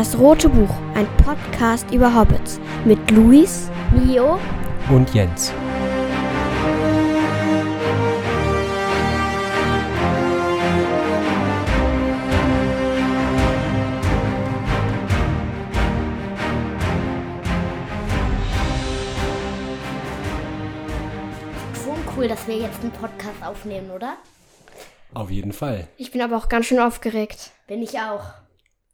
Das Rote Buch, ein Podcast über Hobbits mit Luis, Mio und Jens. Schon cool, dass wir jetzt einen Podcast aufnehmen, oder? Auf jeden Fall. Ich bin aber auch ganz schön aufgeregt. Bin ich auch.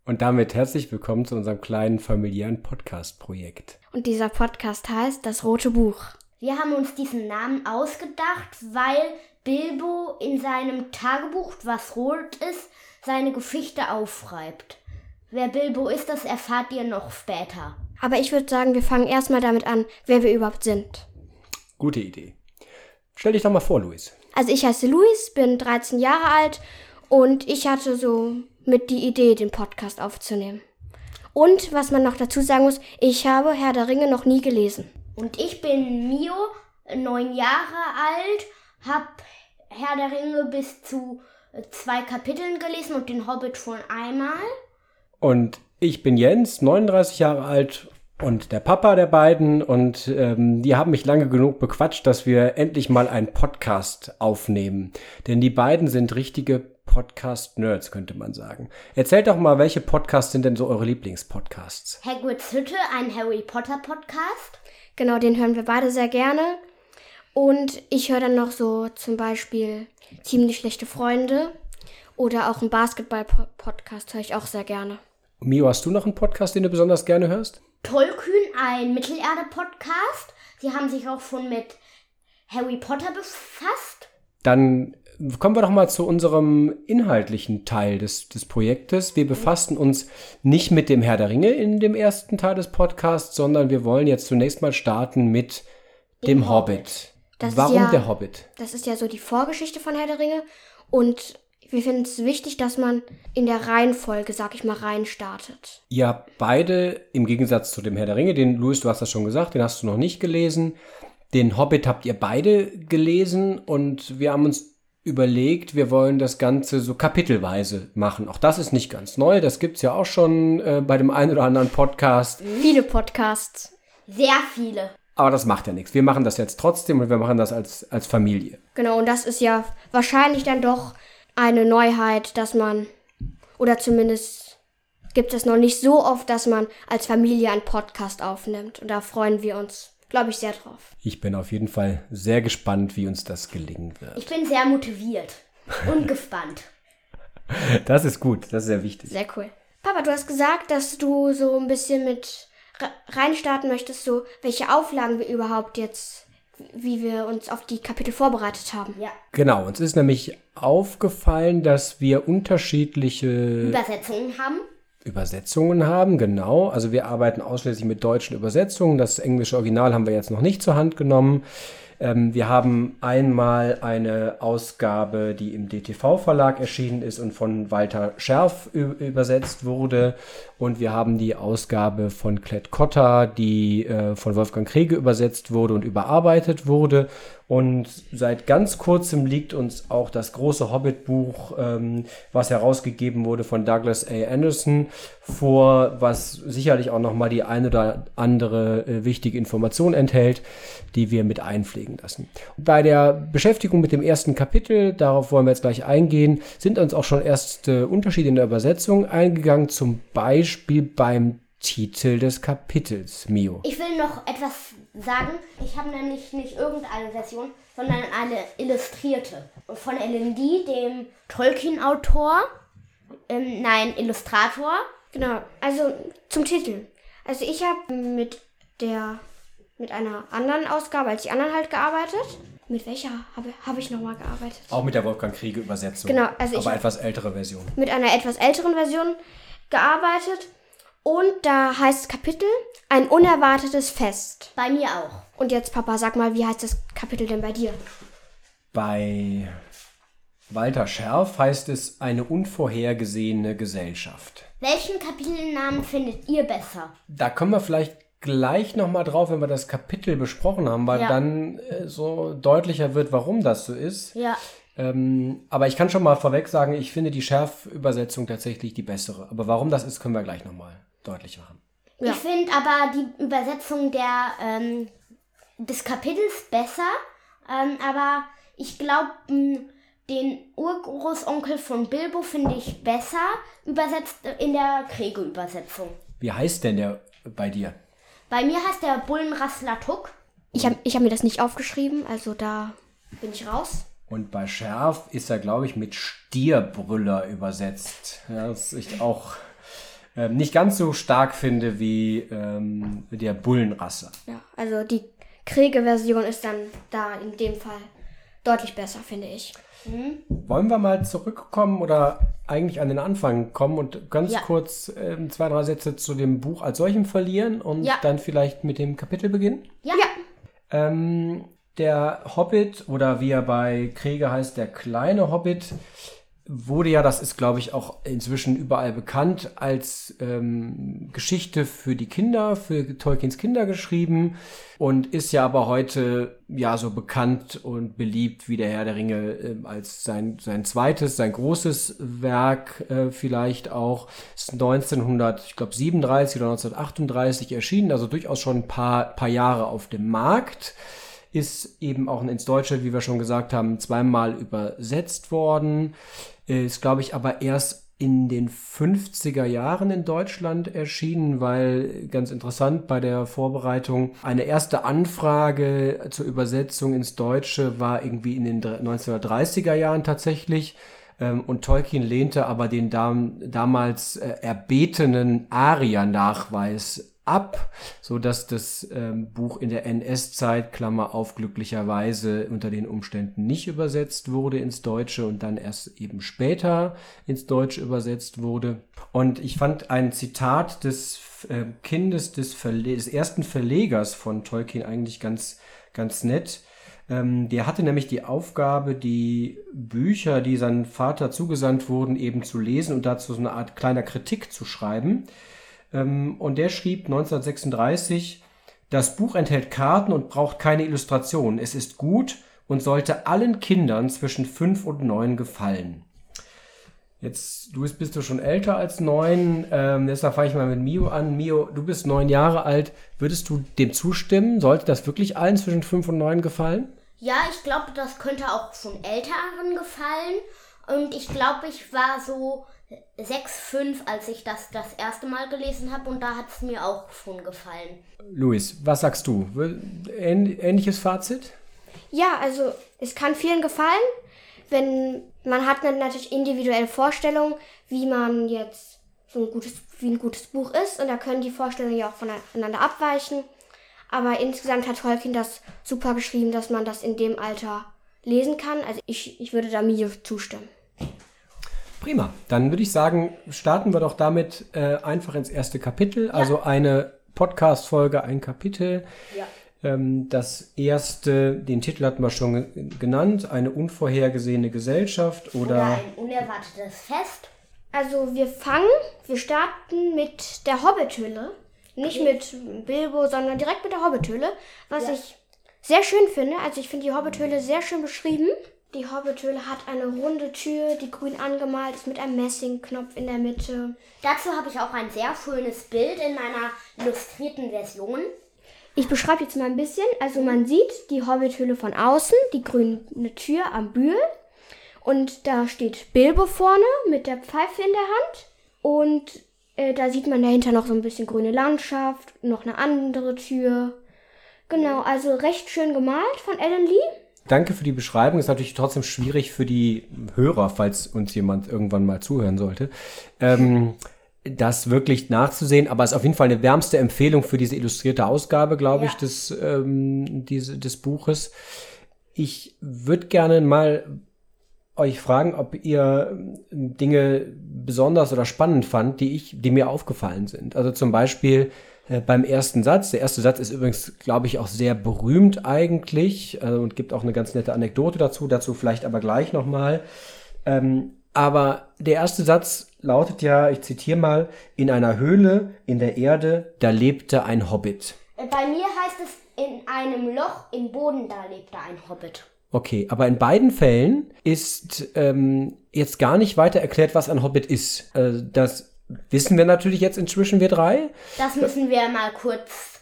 Und damit herzlich willkommen zu unserem kleinen familiären Podcast-Projekt. Und dieser Podcast heißt Das Rote Buch. Wir haben uns diesen Namen ausgedacht, weil Bilbo in seinem Tagebuch, was rot ist, seine Geschichte aufschreibt. Wer Bilbo ist, das erfahrt ihr noch später. Aber ich würde sagen, wir fangen erstmal damit an, wer wir überhaupt sind. Gute Idee. Stell dich doch mal vor, Luis. Also ich heiße Luis, bin 13 Jahre alt und ich hatte so mit die Idee, den Podcast aufzunehmen. Und was man noch dazu sagen muss, ich habe Herr der Ringe noch nie gelesen. Und ich bin Mio, neun Jahre alt, hab Herr der Ringe bis zu äh, zwei Kapiteln gelesen und den Hobbit schon einmal. Und ich bin Jens, 39 Jahre alt und der Papa der beiden. Und ähm, die haben mich lange genug bequatscht, dass wir endlich mal einen Podcast aufnehmen. Denn die beiden sind richtige Podcast-Nerds, könnte man sagen. Erzählt doch mal, welche Podcasts sind denn so eure Lieblingspodcasts? Hagrids Hütte, ein Harry Potter Podcast. Genau, den hören wir beide sehr gerne. Und ich höre dann noch so zum Beispiel ziemlich schlechte Freunde oder auch einen Basketball-Podcast höre ich auch sehr gerne. Mio, hast du noch einen Podcast, den du besonders gerne hörst? Tollkühn, ein Mittelerde-Podcast. Sie haben sich auch schon mit Harry Potter befasst. Dann kommen wir doch mal zu unserem inhaltlichen Teil des, des Projektes. Wir befassen uns nicht mit dem Herr der Ringe in dem ersten Teil des Podcasts, sondern wir wollen jetzt zunächst mal starten mit dem, Dem Hobbit. Hobbit. Das ist Warum ja- der Hobbit? Das ist ja so die Vorgeschichte von Herr der Ringe. Und wir finden es wichtig, dass man in der Reihenfolge, sag ich mal, reinstartet. Ihr habt beide, im Gegensatz zu dem Herr der Ringe, den Louis, du hast das schon gesagt, den hast du noch nicht gelesen. Den Hobbit habt ihr beide gelesen und wir haben uns überlegt, wir wollen das Ganze so kapitelweise machen. Auch das ist nicht ganz neu, das gibt's ja auch schon äh, bei dem einen oder anderen Podcast. Viele Podcasts. Sehr viele. Aber das macht ja nichts. Wir machen das jetzt trotzdem und wir machen das als, als Familie. Genau, und das ist ja wahrscheinlich dann doch eine Neuheit, dass man, oder zumindest gibt es noch nicht so oft, dass man als Familie einen Podcast aufnimmt. Und da freuen wir uns, glaube ich, sehr drauf. Ich bin auf jeden Fall sehr gespannt, wie uns das gelingen wird. Ich bin sehr motiviert und gespannt. Das ist gut, das ist sehr wichtig. Sehr cool. Papa, du hast gesagt, dass du so ein bisschen mit re- reinstarten möchtest, so welche Auflagen wir überhaupt jetzt, wie wir uns auf die Kapitel vorbereitet haben. Ja. Genau, uns ist nämlich aufgefallen, dass wir unterschiedliche Übersetzungen haben. Übersetzungen haben, genau. Also wir arbeiten ausschließlich mit deutschen Übersetzungen. Das englische Original haben wir jetzt noch nicht zur Hand genommen. Ähm, wir haben einmal eine Ausgabe, die im DTV-Verlag erschienen ist und von Walter Scherf übersetzt wurde. Und wir haben die Ausgabe von Klett Cotta, die äh, von Wolfgang Kriege übersetzt wurde und überarbeitet wurde. Und seit ganz kurzem liegt uns auch das große Hobbit-Buch, ähm, was herausgegeben wurde von Douglas A. Anderson, vor, was sicherlich auch nochmal die eine oder andere äh, wichtige Information enthält, die wir mit einpflegen lassen. Bei der Beschäftigung mit dem ersten Kapitel, darauf wollen wir jetzt gleich eingehen, sind uns auch schon erste Unterschiede in der Übersetzung eingegangen, zum Beispiel beim Titel des Kapitels, Mio. Ich will noch etwas sagen. Ich habe nämlich nicht irgendeine Version, sondern eine illustrierte. Von Lee, dem Tolkien-Autor. Ähm, nein, Illustrator. Genau, also zum Titel. Also ich habe mit der, mit einer anderen Ausgabe als die anderen halt gearbeitet. Mit welcher habe hab ich nochmal gearbeitet? Auch mit der Wolfgang Kriege Übersetzung. Genau, also ich aber hab- etwas ältere Version. Mit einer etwas älteren Version gearbeitet. Und da heißt das Kapitel ein unerwartetes Fest. Bei mir auch. Und jetzt, Papa, sag mal, wie heißt das Kapitel denn bei dir? Bei Walter Scherf heißt es eine unvorhergesehene Gesellschaft. Welchen Kapitelnamen findet ihr besser? Da kommen wir vielleicht gleich nochmal drauf, wenn wir das Kapitel besprochen haben, weil Ja. dann äh, so deutlicher wird, warum das so ist. Ja. Ähm, aber ich kann schon mal vorweg sagen, ich finde die Schärfübersetzung tatsächlich die bessere. Aber warum das ist, können wir gleich nochmal deutlich machen. Ja. Ich finde aber die Übersetzung der, ähm, des Kapitels besser. Ähm, aber ich glaube, den Urgroßonkel von Bilbo finde ich besser übersetzt in der Kriege-Übersetzung. Wie heißt denn der bei dir? Bei mir heißt der Bullenrassler Tuck. Ich habe ich hab mir das nicht aufgeschrieben, also da bin ich raus. Und bei Schärf ist er, glaube ich, mit Stierbrüller übersetzt. Ja, das ich auch ähm, nicht ganz so stark finde wie ähm, der Bullenrasse. Ja, also die Kriege-Version ist dann da in dem Fall deutlich besser, finde ich. Wollen wir mal zurückkommen oder eigentlich an den Anfang kommen und ganz Ja. kurz ähm, zwei, drei Sätze zu dem Buch als solchem verlieren und Ja. dann vielleicht mit dem Kapitel beginnen? Ja. Ähm, der Hobbit oder wie er bei Kriege heißt, der kleine Hobbit, wurde ja, das ist glaube ich auch inzwischen überall bekannt, als ähm, Geschichte für die Kinder, für Tolkiens Kinder geschrieben und ist ja aber heute ja so bekannt und beliebt wie der Herr der Ringe ähm, als sein, sein zweites, sein großes Werk äh, vielleicht auch. Ist 1900, ich glaube 37 oder 1938 erschienen, also durchaus schon ein paar, paar Jahre auf dem Markt ist eben auch ins Deutsche, wie wir schon gesagt haben, zweimal übersetzt worden. Ist, glaube ich, aber erst in den 50er Jahren in Deutschland erschienen, weil ganz interessant bei der Vorbereitung eine erste Anfrage zur Übersetzung ins Deutsche war irgendwie in den 1930er Jahren tatsächlich. Ähm, Und Tolkien lehnte aber den dam damals äh, erbetenen Aria-Nachweis ab, so dass das ähm, Buch in der NS-Zeit, Klammer auf, glücklicherweise unter den Umständen nicht übersetzt wurde ins Deutsche und dann erst eben später ins Deutsche übersetzt wurde. Und ich fand ein Zitat des äh, Kindes des, des ersten Verlegers von Tolkien eigentlich ganz, ganz nett. Ähm, der hatte nämlich die Aufgabe, die Bücher, die seinem Vater zugesandt wurden, eben zu lesen und dazu so eine Art kleiner Kritik zu schreiben. Ähm, und der schrieb 1936, das Buch enthält Karten und braucht keine Illustrationen. Es ist gut und sollte allen Kindern zwischen fünf und neun gefallen. Jetzt, du bist, bist du schon älter als neun, ähm, deshalb fange ich mal mit Mio an. Mio, du bist neun Jahre alt. Würdest du dem zustimmen? Sollte das wirklich allen zwischen fünf und neun gefallen? Ja, ich glaube, das könnte auch schon Älteren gefallen. Und ich glaube, ich war so 6, 5, als ich das das erste Mal gelesen habe. Und da hat es mir auch schon gefallen. Luis, was sagst du? Ähnliches Fazit? Ja, also es kann vielen gefallen, wenn man hat dann natürlich individuelle Vorstellungen, wie man jetzt so ein gutes, wie ein gutes Buch ist und da können die Vorstellungen ja auch voneinander abweichen. Aber insgesamt hat Tolkien das super geschrieben, dass man das in dem Alter lesen kann. Also ich, ich würde da Mio zustimmen. Prima. Dann würde ich sagen, starten wir doch damit äh, einfach ins erste Kapitel. Also eine Podcast-Folge, ein Kapitel. Ja. Ähm, das erste, den Titel hatten wir schon ge- genannt, eine unvorhergesehene Gesellschaft oder, Oder ein unerwartetes Fest. Also wir fangen, wir starten mit der Hobbithöhle. Nicht mit Bilbo, sondern direkt mit der Hobbithöhle. Was Ja. ich sehr schön finde. Also ich finde die Hobbithöhle sehr schön beschrieben. Die Hobbithöhle hat eine runde Tür, die grün angemalt ist mit einem Messingknopf in der Mitte. Dazu habe ich auch ein sehr schönes Bild in meiner illustrierten Version. Ich beschreibe jetzt mal ein bisschen. Also man sieht die Hobbithöhle von außen, die grüne Tür am Bühl. Und da steht Bilbo vorne mit der Pfeife in der Hand. Und äh, da sieht man dahinter noch so ein bisschen grüne Landschaft, noch eine andere Tür. Genau, also recht schön gemalt von Alan Lee. Danke für die Beschreibung. Ist natürlich trotzdem schwierig für die Hörer, falls uns jemand irgendwann mal zuhören sollte, ähm, das wirklich nachzusehen. Aber es ist auf jeden Fall eine wärmste Empfehlung für diese illustrierte Ausgabe, glaube ich, Ja. des, ähm, diese, des Buches. Ich würde gerne mal euch fragen, ob ihr ähm, Dinge besonders oder spannend fand, die ich, die mir aufgefallen sind. Also zum Beispiel äh, beim ersten Satz. Der erste Satz ist übrigens, glaube ich, auch sehr berühmt eigentlich äh, und gibt auch eine ganz nette Anekdote dazu. Dazu vielleicht aber gleich nochmal. Ähm, aber der erste Satz lautet ja, ich zitiere mal, in einer Höhle in der Erde, da lebte ein Hobbit. Äh, Bei mir heißt es, in einem Loch im Boden, da lebte ein Hobbit. Okay, aber in beiden Fällen ist ähm, jetzt gar nicht weiter erklärt, was ein Hobbit ist. Äh, das wissen wir natürlich jetzt inzwischen, wir drei. Das müssen wir mal kurz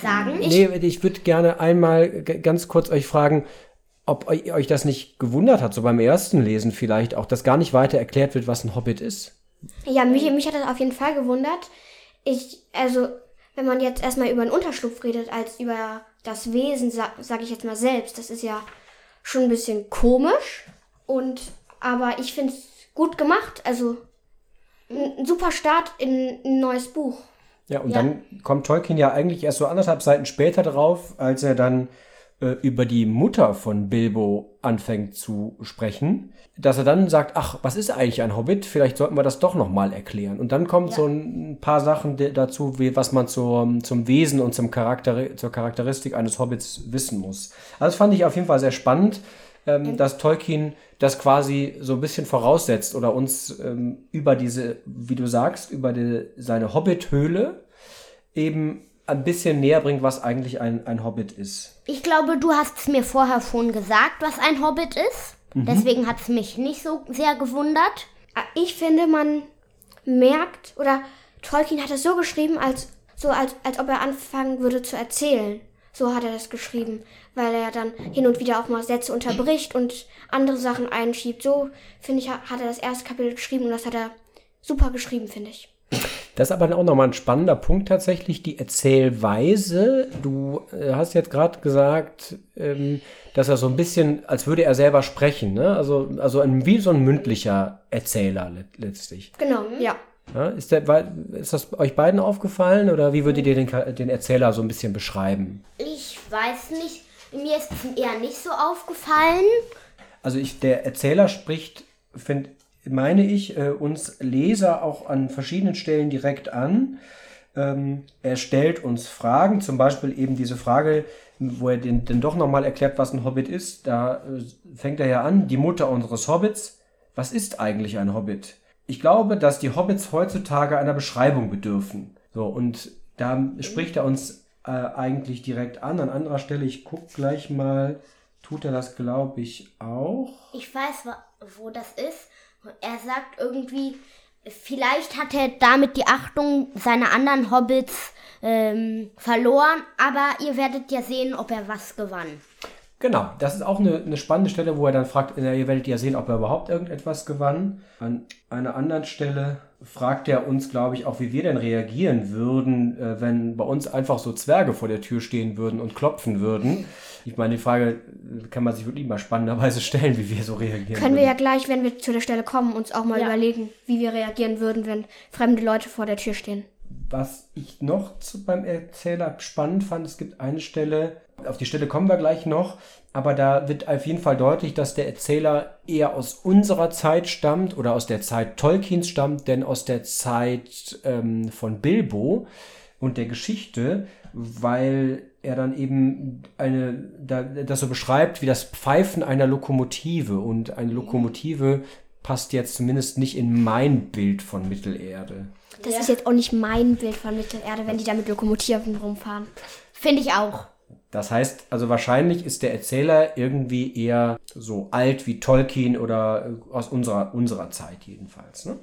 sagen. nee, ich würde gerne einmal ganz kurz euch fragen, ob euch das nicht gewundert hat, so beim ersten Lesen vielleicht auch, dass gar nicht weiter erklärt wird, was ein Hobbit ist. Ja, mich, mich hat das auf jeden Fall gewundert. Ich, also, wenn man jetzt erstmal über einen Unterschlupf redet, als über das Wesen, sag, sag ich jetzt mal selbst, das ist ja schon ein bisschen komisch. Und, aber ich finde es gut gemacht. Also, ein, super Start in ein neues Buch. Ja, und ja. dann kommt Tolkien ja eigentlich erst so anderthalb Seiten später drauf, als er dann äh, über die Mutter von Bilbo anfängt zu sprechen, dass er dann sagt, ach, was ist eigentlich ein Hobbit? Vielleicht sollten wir das doch nochmal erklären. Und dann kommt ja. so ein paar Sachen dazu, wie, was man zur, zum Wesen und zum Charakter, zur Charakteristik eines Hobbits wissen muss. Also das fand ich auf jeden Fall sehr spannend, ähm, mhm. dass Tolkien das quasi so ein bisschen voraussetzt oder uns ähm, über diese, wie du sagst, über die, seine Hobbit-Höhle eben ein bisschen näher bringt, was eigentlich ein, ein Hobbit ist. Ich glaube, du hast es mir vorher schon gesagt, was ein Hobbit ist. Mhm. Deswegen hat es mich nicht so sehr gewundert. Ah, ich finde, man merkt, oder Tolkien hat es so geschrieben, als, so als, als ob er anfangen würde zu erzählen. So hat er das geschrieben, weil er dann hin und wieder auch mal Sätze unterbricht und andere Sachen einschiebt. So, finde ich, hat er das erste Kapitel geschrieben und das hat er super geschrieben, finde ich. Das ist aber auch nochmal ein spannender Punkt tatsächlich, die Erzählweise. Du äh, hast jetzt gerade gesagt, ähm, dass er so ein bisschen, als würde er selber sprechen, ne? Also, also ein, wie so ein mündlicher Erzähler letztlich. Genau, ja. Ja ist, der, ist das euch beiden aufgefallen oder wie würdet ihr den, den Erzähler so ein bisschen beschreiben? Ich weiß nicht, mir ist es eher nicht so aufgefallen. Also ich, der Erzähler spricht, finde meine ich, äh, uns Leser auch an verschiedenen Stellen direkt an. Ähm, er stellt uns Fragen, zum Beispiel eben diese Frage, wo er den, den doch nochmal erklärt, was ein Hobbit ist. Da äh, fängt er ja an, die Mutter unseres Hobbits. Was ist eigentlich ein Hobbit? Ich glaube, dass die Hobbits heutzutage einer Beschreibung bedürfen. So, und da spricht er uns äh, eigentlich direkt an. An anderer Stelle, ich gucke gleich mal, tut er das, glaube ich, auch. Ich weiß, wo das ist. Er sagt irgendwie, vielleicht hat er damit die Achtung seiner anderen Hobbits ähm, verloren, aber ihr werdet ja sehen, ob er was gewann. Genau, das ist auch eine, eine spannende Stelle, wo er dann fragt, ihr werdet ja sehen, ob er überhaupt irgendetwas gewann. An einer anderen Stelle fragt er uns, glaube ich, auch, wie wir denn reagieren würden, äh, wenn bei uns einfach so Zwerge vor der Tür stehen würden und klopfen würden. Ich meine, die Frage kann man sich wirklich mal spannenderweise stellen, wie wir so reagieren. Können würden. wir ja gleich, wenn wir zu der Stelle kommen, uns auch mal ja. überlegen, wie wir reagieren würden, wenn fremde Leute vor der Tür stehen. Was ich noch zu, beim Erzähler spannend fand, es gibt eine Stelle, auf die Stelle kommen wir gleich noch, aber da wird auf jeden Fall deutlich, dass der Erzähler eher aus unserer Zeit stammt oder aus der Zeit Tolkiens stammt, denn aus der Zeit ähm, von Bilbo und der Geschichte, weil er dann eben eine, da, das so beschreibt wie das Pfeifen einer Lokomotive und eine Lokomotive passt jetzt zumindest nicht in mein Bild von Mittelerde. Das ja. ist jetzt auch nicht mein Bild von Mittelerde, wenn die da mit Lokomotiven rumfahren. Finde ich auch. Das heißt, also wahrscheinlich ist der Erzähler irgendwie eher so alt wie Tolkien oder äh, aus unserer, unserer Zeit jedenfalls. Ne?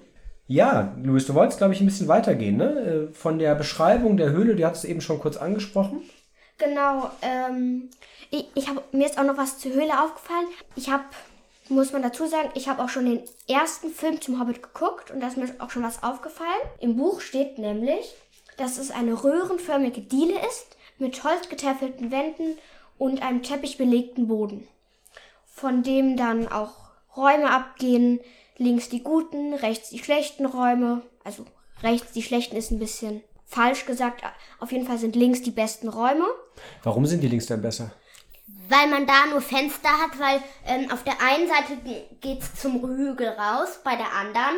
Ja, Luis, du wolltest, glaube ich, ein bisschen weitergehen. Ne? Äh, von der Beschreibung der Höhle, die hattest du eben schon kurz angesprochen. Genau. Ähm, ich, ich hab, mir ist auch noch was zur Höhle aufgefallen. Ich habe, muss man dazu sagen, ich habe auch schon den ersten Film zum Hobbit geguckt und da ist mir auch schon was aufgefallen. Im Buch steht nämlich, dass es eine röhrenförmige Diele ist mit holzgetäfelten Wänden und einem teppichbelegten Boden, von dem dann auch Räume abgehen, links die guten, rechts die schlechten Räume, also rechts die schlechten ist ein bisschen falsch gesagt, auf jeden Fall sind links die besten Räume. Warum sind die links denn besser? Weil man da nur Fenster hat, weil ähm, auf der einen Seite geht es zum Hügel raus, bei der anderen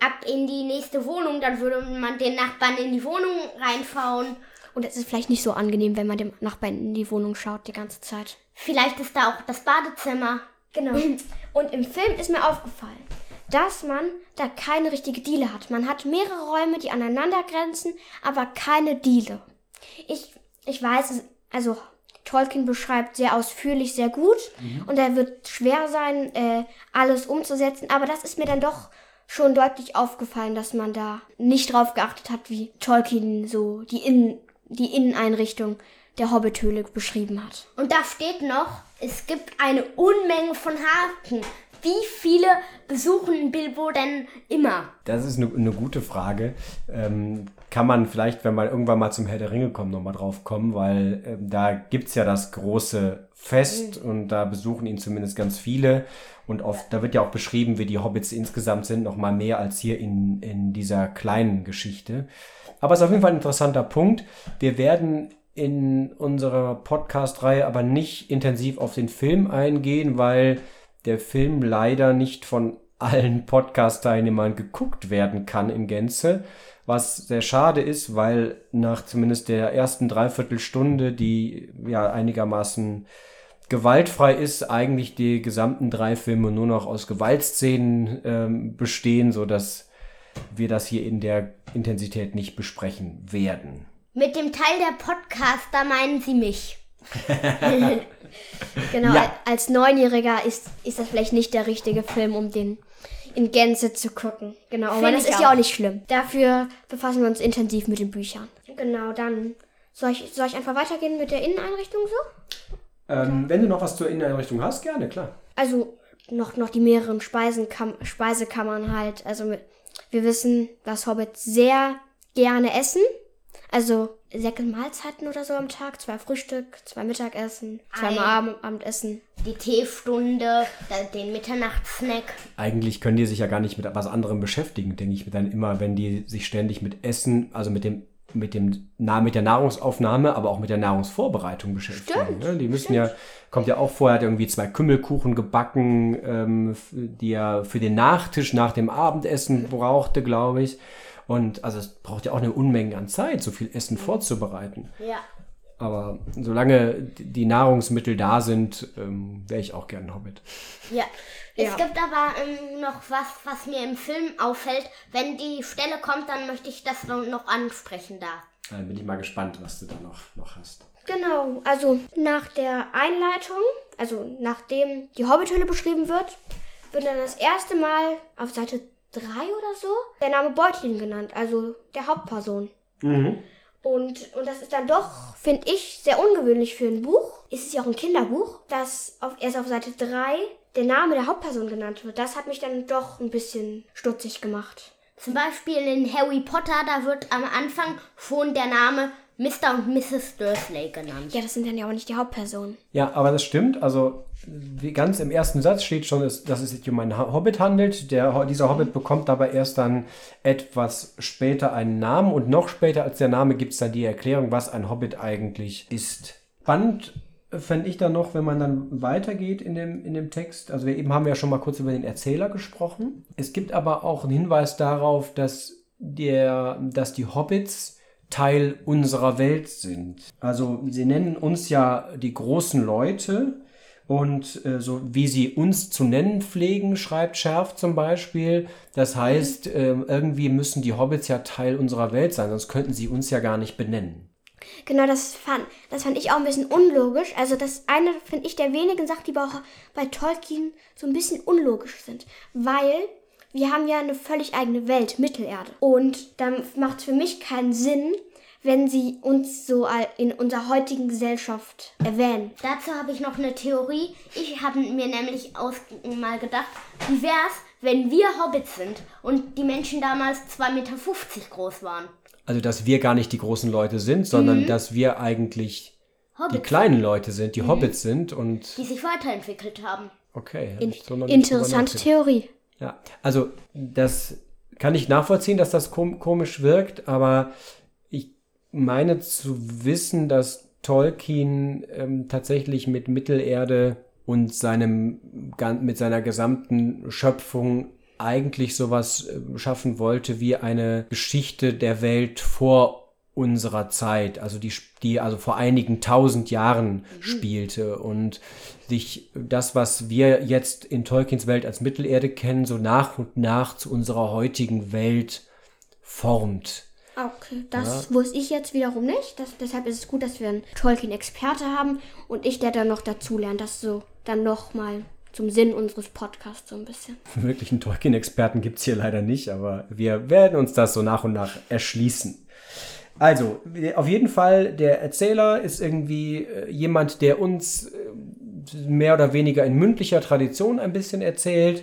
ab in die nächste Wohnung, dann würde man den Nachbarn in die Wohnung reinfauen und es ist vielleicht nicht so angenehm, wenn man dem Nachbarn in die Wohnung schaut die ganze Zeit. Vielleicht ist da auch das Badezimmer. Genau. Und im Film ist mir aufgefallen, dass man da keine richtige Diele hat. Man hat mehrere Räume, die aneinander grenzen, aber keine Diele. Ich, ich weiß, also Tolkien beschreibt sehr ausführlich, sehr gut. Mhm. Und er wird schwer sein, äh, alles umzusetzen. Aber das ist mir dann doch schon deutlich aufgefallen, dass man da nicht drauf geachtet hat, wie Tolkien so die, Innen, die Inneneinrichtung der Hobbithöhle beschrieben hat. Und da steht noch, es gibt eine Unmenge von Haken. Wie viele besuchen Bilbo denn immer? Das ist eine, eine gute Frage. Ähm, kann man vielleicht, wenn man irgendwann mal zum Herr der Ringe kommt, nochmal drauf kommen, weil ähm, da gibt es ja das große Fest mhm. und da besuchen ihn zumindest ganz viele. Und oft, da wird ja auch beschrieben, wie die Hobbits insgesamt sind, nochmal mehr als hier in, in dieser kleinen Geschichte. Aber es ist auf jeden Fall ein interessanter Punkt. Wir werden in unserer Podcast-Reihe aber nicht intensiv auf den Film eingehen, weil der Film leider nicht von allen Podcast-Teilnehmern geguckt werden kann in Gänze. Was sehr schade ist, weil nach zumindest der ersten Dreiviertelstunde, die ja einigermaßen gewaltfrei ist, eigentlich die gesamten drei Filme nur noch aus Gewaltszenen ähm, bestehen, so dass wir das hier in der Intensität nicht besprechen werden. Mit dem Teil der Podcaster meinen Sie mich. genau, ja. als Neunjähriger ist, ist das vielleicht nicht der richtige Film, um den in Gänze zu gucken. Genau, Find aber das ist auch. ja auch nicht schlimm. Dafür befassen wir uns intensiv mit den Büchern. Genau, dann soll ich, soll ich einfach weitergehen mit der Inneneinrichtung so? Ähm, wenn du noch was zur Inneneinrichtung hast, gerne, klar. Also noch, noch die mehreren Speisenkam Speisekammern halt. Also wir wissen, dass Hobbits sehr gerne essen. Also sechs Mahlzeiten oder so am Tag, zwei Frühstück, zwei Mittagessen, zweimal Ab Abendessen. Die Teestunde, den Mitternachtssnack. Eigentlich können die sich ja gar nicht mit was anderem beschäftigen, denke ich mir dann immer, wenn die sich ständig mit Essen, also mit dem mit dem mit der Nahrungsaufnahme, aber auch mit der Nahrungsvorbereitung beschäftigen. Stimmt, ne? Die müssen stimmt. ja, kommt ja auch vorher, hat irgendwie zwei Kümmelkuchen gebacken, ähm, die er für den Nachtisch nach dem Abendessen brauchte, glaube ich. Und also es braucht ja auch eine Unmenge an Zeit, so viel Essen vorzubereiten. Ja. Aber solange die Nahrungsmittel da sind, ähm, wäre ich auch gern Hobbit. Ja. Es ja. gibt aber ähm, noch was, was mir im Film auffällt. Wenn die Stelle kommt, dann möchte ich das noch ansprechen da. Dann bin ich mal gespannt, was du da noch, noch hast. Genau, also nach der Einleitung, also nachdem die Hobbithöhle beschrieben wird, wird dann das erste Mal auf Seite 3 oder so der Name Beutlin genannt, also der Hauptperson. Mhm. Und, und das ist dann doch, finde ich, sehr ungewöhnlich für ein Buch. Es ist ja auch ein Kinderbuch, dass auf, erst auf Seite 3 der Name der Hauptperson genannt wird. Das hat mich dann doch ein bisschen stutzig gemacht. Zum Beispiel in Harry Potter, da wird am Anfang schon der Name Mr. und Mrs. Dursley genannt. Ja, das sind dann ja auch nicht die Hauptpersonen. Ja, aber das stimmt. Also, ganz im ersten Satz steht schon, dass es sich um einen Hobbit handelt. Der, dieser Hobbit bekommt aber erst dann etwas später einen Namen und noch später als der Name gibt es dann die Erklärung, was ein Hobbit eigentlich ist. Spannend fände ich dann noch, wenn man dann weitergeht in dem, in dem Text. Also, wir eben haben ja schon mal kurz über den Erzähler gesprochen. Es gibt aber auch einen Hinweis darauf, dass, der, dass die Hobbits Teil unserer Welt sind. Also sie nennen uns ja die großen Leute und äh, so wie sie uns zu nennen pflegen, schreibt Schärf zum Beispiel. Das heißt, äh, irgendwie müssen die Hobbits ja Teil unserer Welt sein, sonst könnten sie uns ja gar nicht benennen. Genau, das fand, das fand ich auch ein bisschen unlogisch. Also das eine, finde ich, der wenigen Sachen, die bei, bei Tolkien so ein bisschen unlogisch sind. Weil wir haben ja eine völlig eigene Welt, Mittelerde. Und dann macht es für mich keinen Sinn, wenn sie uns so in unserer heutigen Gesellschaft erwähnen. Dazu habe ich noch eine Theorie. Ich habe mir nämlich aus, mal gedacht, wie wäre es, wenn wir Hobbits sind und die Menschen damals 2,50 Meter groß waren. Also, dass wir gar nicht die großen Leute sind, sondern mhm. dass wir eigentlich Hobbits die kleinen Leute sind, die mhm. Hobbits sind und. Die sich weiterentwickelt haben. Okay. In, so interessante Theorie. Ja, also das kann ich nachvollziehen, dass das komisch wirkt, aber meine zu wissen, dass Tolkien ähm, tatsächlich mit Mittelerde und seinem mit seiner gesamten Schöpfung eigentlich sowas äh, schaffen wollte wie eine Geschichte der Welt vor unserer Zeit, also die, die also vor einigen tausend Jahren mhm. spielte und sich das, was wir jetzt in Tolkiens Welt als Mittelerde kennen, so nach und nach zu unserer heutigen Welt formt. Okay, das ja. wusste ich jetzt wiederum nicht. Das, deshalb ist es gut, dass wir einen Tolkien-Experte haben und ich, der dann noch dazu lernt, das so dann nochmal zum Sinn unseres Podcasts so ein bisschen. Wirklich einen Tolkien-Experten gibt es hier leider nicht, aber wir werden uns das so nach und nach erschließen. Also, auf jeden Fall, der Erzähler ist irgendwie äh, jemand, der uns äh, mehr oder weniger in mündlicher Tradition ein bisschen erzählt.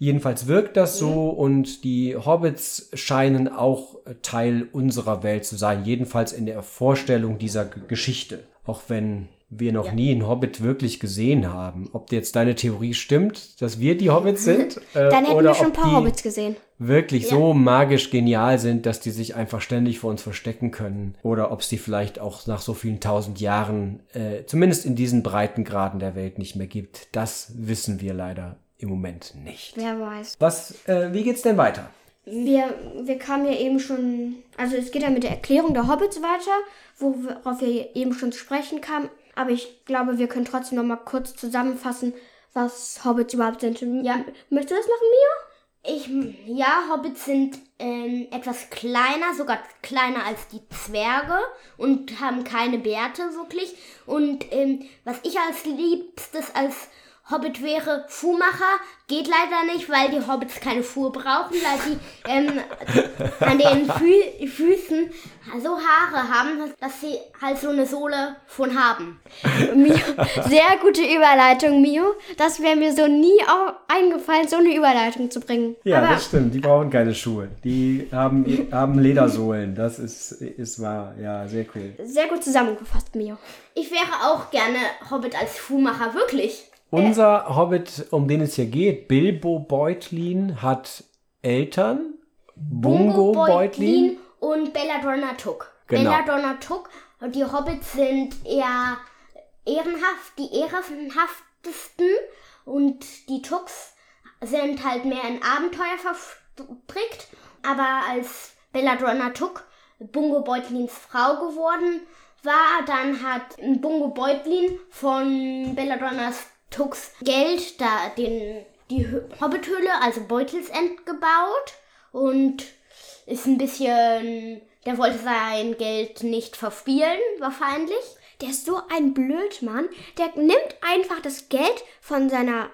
Jedenfalls wirkt das so und die Hobbits scheinen auch Teil unserer Welt zu sein, jedenfalls in der Vorstellung dieser G Geschichte. Auch wenn wir noch nie einen Hobbit wirklich gesehen haben. Ob jetzt deine Theorie stimmt, dass wir die Hobbits sind, äh, Dann hätten oder wir schon ein paar die Hobbits gesehen. wirklich so magisch genial sind, dass die sich einfach ständig vor uns verstecken können. Oder ob sie vielleicht auch nach so vielen tausend Jahren, äh, zumindest in diesen Breitengraden der Welt nicht mehr gibt. Das wissen wir leider im Moment nicht. Wer weiß. Was, äh, wie geht's denn weiter? Wir, wir kamen ja eben schon, also es geht ja mit der Erklärung der Hobbits weiter, worauf wir eben schon zu sprechen kamen. Aber ich glaube, wir können trotzdem noch mal kurz zusammenfassen, was Hobbits überhaupt sind. Ja. Möchtest du das machen, Mia? Ich, ja, Hobbits sind ähm, etwas kleiner, sogar kleiner als die Zwerge und haben keine Bärte wirklich. Und ähm, was ich als liebstes als Hobbit wäre Schuhmacher, geht leider nicht, weil die Hobbits keine Schuhe brauchen, weil sie ähm, an den Fü Füßen so Haare haben, dass sie halt so eine Sohle schon haben. Mio, sehr gute Überleitung, Mio. Das wäre mir so nie eingefallen, so eine Überleitung zu bringen. Ja, Aber das stimmt. Die brauchen keine Schuhe. Die haben, haben Ledersohlen. Das ist, ist wahr. Ja, sehr cool. sehr gut zusammengefasst, Mio. Ich wäre auch gerne Hobbit als Schuhmacher, wirklich. Unser Hobbit, um den es hier geht, Bilbo Beutlin, hat Eltern. Bungo Beutlin. und Belladonna Tuck. Genau. Belladonna Tuck und die Hobbits sind eher ehrenhaft, die ehrenhaftesten und die Tucks sind halt mehr in Abenteuer verstrickt. Aber als Belladonna Tuck Bungo Beutlins Frau geworden war, dann hat Bungo Beutlin von Belladonnas Tucks Geld da den die Hö- Hobbithöhle, also Beutelsend gebaut und ist ein bisschen, der wollte sein Geld nicht verspielen, wahrscheinlich. Der ist so ein Blödmann. Der nimmt einfach das Geld von seiner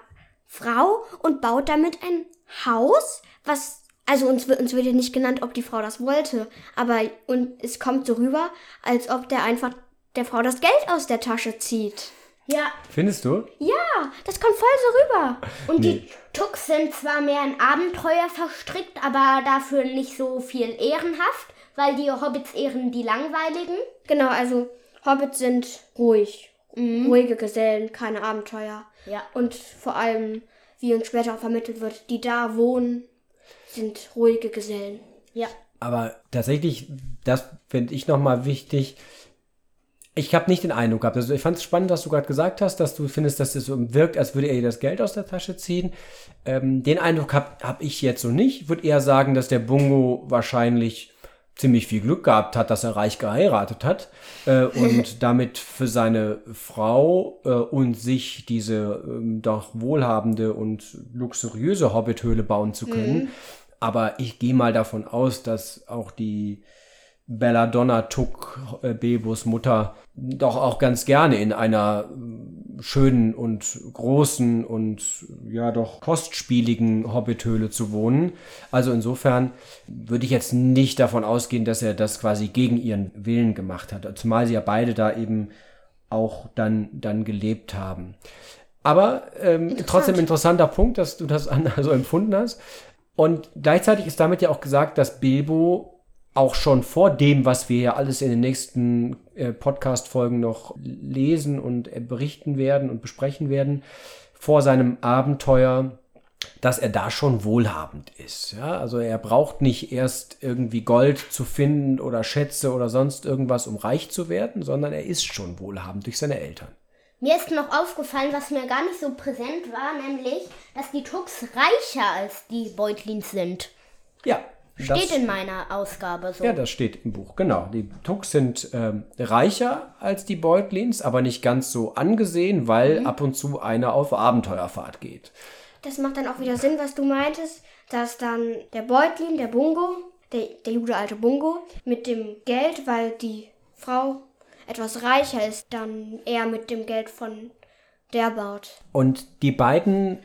Frau und baut damit ein Haus, was also uns wird uns wird ja nicht genannt, ob die Frau das wollte, aber und es kommt so rüber, als ob der einfach der Frau das Geld aus der Tasche zieht. Ja, Findest du? Ja, das kommt voll so rüber. und Nee. die Tucks sind zwar mehr in Abenteuer verstrickt, aber dafür nicht so viel ehrenhaft, weil die Hobbits ehren die Langweiligen. Genau, also Hobbits sind ruhig, ruhige Gesellen, keine Abenteuer. Ja. Und vor allem, wie uns später auch vermittelt wird, die da wohnen, sind ruhige Gesellen. Ja. Aber tatsächlich, das finde ich nochmal wichtig. Ich habe nicht den Eindruck gehabt. Also ich fand es spannend, was du gerade gesagt hast, dass du findest, dass es so wirkt, als würde er ihr das Geld aus der Tasche ziehen. Ähm, den Eindruck habe hab ich jetzt so nicht. Ich würde eher sagen, dass der Bungo wahrscheinlich ziemlich viel Glück gehabt hat, dass er reich geheiratet hat äh, und damit für seine Frau äh, und sich diese ähm, doch wohlhabende und luxuriöse Hobbithöhle bauen zu können. Aber ich gehe mal davon aus, dass auch die Belladonna Tuck, äh, Bilbos Mutter, doch auch ganz gerne in einer äh, schönen und großen und ja doch kostspieligen Hobbithöhle zu wohnen. Also insofern würde ich jetzt nicht davon ausgehen, dass er das quasi gegen ihren Willen gemacht hat. Zumal sie ja beide da eben auch dann, dann gelebt haben. Aber ähm, trotzdem interessanter Punkt, dass du das so empfunden hast. Und gleichzeitig ist damit ja auch gesagt, dass Bilbo auch schon vor dem, was wir ja alles in den nächsten äh, Podcast-Folgen noch lesen und äh, berichten werden und besprechen werden, vor seinem Abenteuer, dass er da schon wohlhabend ist. Ja? Also er braucht nicht erst irgendwie Gold zu finden oder Schätze oder sonst irgendwas, um reich zu werden, sondern er ist schon wohlhabend durch seine Eltern. Mir ist noch aufgefallen, was mir gar nicht so präsent war, nämlich, dass die Tucks reicher als die Beutlins sind. Ja. Steht in meiner Ausgabe so. Ja, das steht im Buch, genau. Die Tucks sind ähm, reicher als die Beutlins, aber nicht ganz so angesehen, weil ab und zu einer auf Abenteuerfahrt geht. Das macht dann auch wieder Sinn, was du meintest, dass dann der Beutlin, der Bungo, der, der gute alte Bungo, mit dem Geld, weil die Frau etwas reicher ist, dann eher mit dem Geld von Der baut. Und die beiden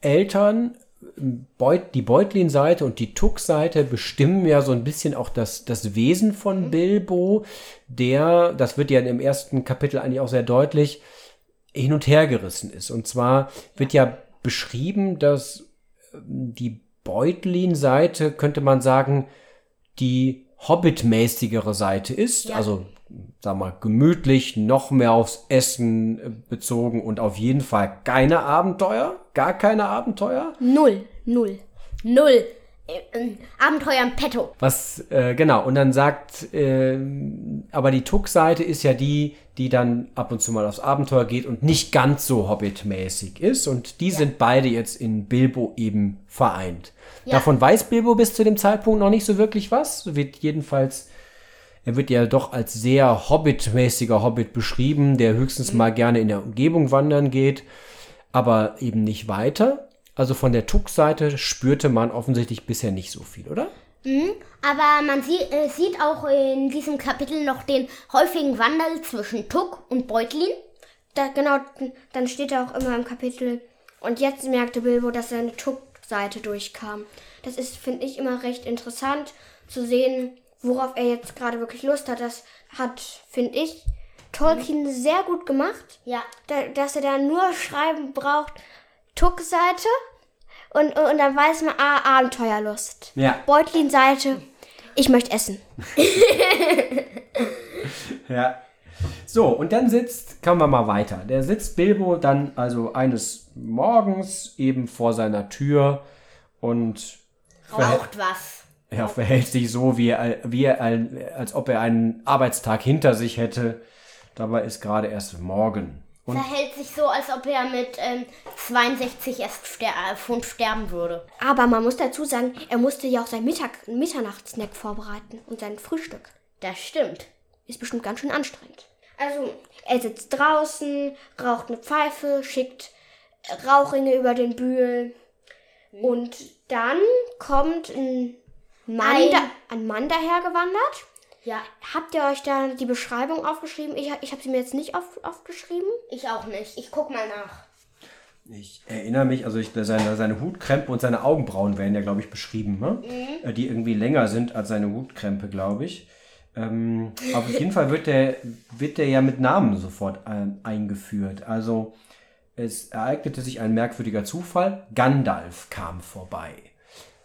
Eltern, Beut, die Beutlin-Seite und die Tuck-Seite, bestimmen ja so ein bisschen auch das, das Wesen von Bilbo, der, das wird ja im ersten Kapitel eigentlich auch sehr deutlich, hin und her gerissen ist. Und zwar wird ja beschrieben, dass ähm, die Beutlin-Seite, könnte man sagen, die Hobbit-mäßigere Seite ist. Ja. Also, sag mal, gemütlich, noch mehr aufs Essen äh, bezogen und auf jeden Fall keine Abenteuer. Gar keine Abenteuer. Null. Null. Null. Äh, äh, Abenteuer im Petto. Was, äh, genau, und dann sagt, äh, aber die Tuck-Seite ist ja die, die dann ab und zu mal aufs Abenteuer geht und nicht ganz so Hobbit-mäßig ist. Und die sind beide jetzt in Bilbo eben vereint. Ja. Davon weiß Bilbo bis zu dem Zeitpunkt noch nicht so wirklich was. So Wird jedenfalls, er wird ja doch als sehr Hobbit-mäßiger Hobbit beschrieben, der höchstens mal gerne in der Umgebung wandern geht, aber eben nicht weiter. Also von der Tuck-Seite spürte man offensichtlich bisher nicht so viel, oder? Aber man sie, äh, sieht auch in diesem Kapitel noch den häufigen Wandel zwischen Tuck und Beutlin. Da, genau, dann steht da auch immer im Kapitel. Und jetzt merkte Bilbo, dass seine Tuck-Seite durchkam. Das ist, finde ich, immer recht interessant zu sehen, worauf er jetzt gerade wirklich Lust hat. Das hat, finde ich, Tolkien sehr gut gemacht. Ja. Da, dass er da nur schreiben braucht, Tuck-Seite. Und, und dann weiß man, ah, Abenteuerlust. Ja. Beutlin-Seite, ich möchte essen. Ja. So, und dann sitzt, kommen wir mal weiter. Der sitzt Bilbo dann also eines Morgens eben vor seiner Tür und Raucht was. Er verhält sich so, wie er, wie er, ein- als ob er einen Arbeitstag hinter sich hätte. Dabei ist gerade erst Morgen. Und Verhält sich so, als ob er mit ähm, 62 erst ster äh, Pfund sterben würde. Aber man muss dazu sagen, er musste ja auch seinen Mittag Mitternachtssnack vorbereiten und sein Frühstück. Das stimmt. Ist bestimmt ganz schön anstrengend. Also, er sitzt draußen, raucht eine Pfeife, schickt Rauchringe über den Bühel. Und dann kommt ein Mann, Ein- da, ein Mann dahergewandert. Ja, Habt ihr euch da die Beschreibung aufgeschrieben? Ich, ich habe sie mir jetzt nicht auf, aufgeschrieben. ich auch nicht. Ich guck mal nach. ich erinnere mich, also ich, seine, seine Hutkrempe und seine Augenbrauen werden ja, glaube ich, beschrieben, ne? Äh, die irgendwie länger sind als seine Hutkrempe, glaube ich. Ähm, aber auf jeden Fall wird der, wird der ja mit Namen sofort ähm, eingeführt. Also es ereignete sich ein merkwürdiger Zufall. Gandalf kam vorbei.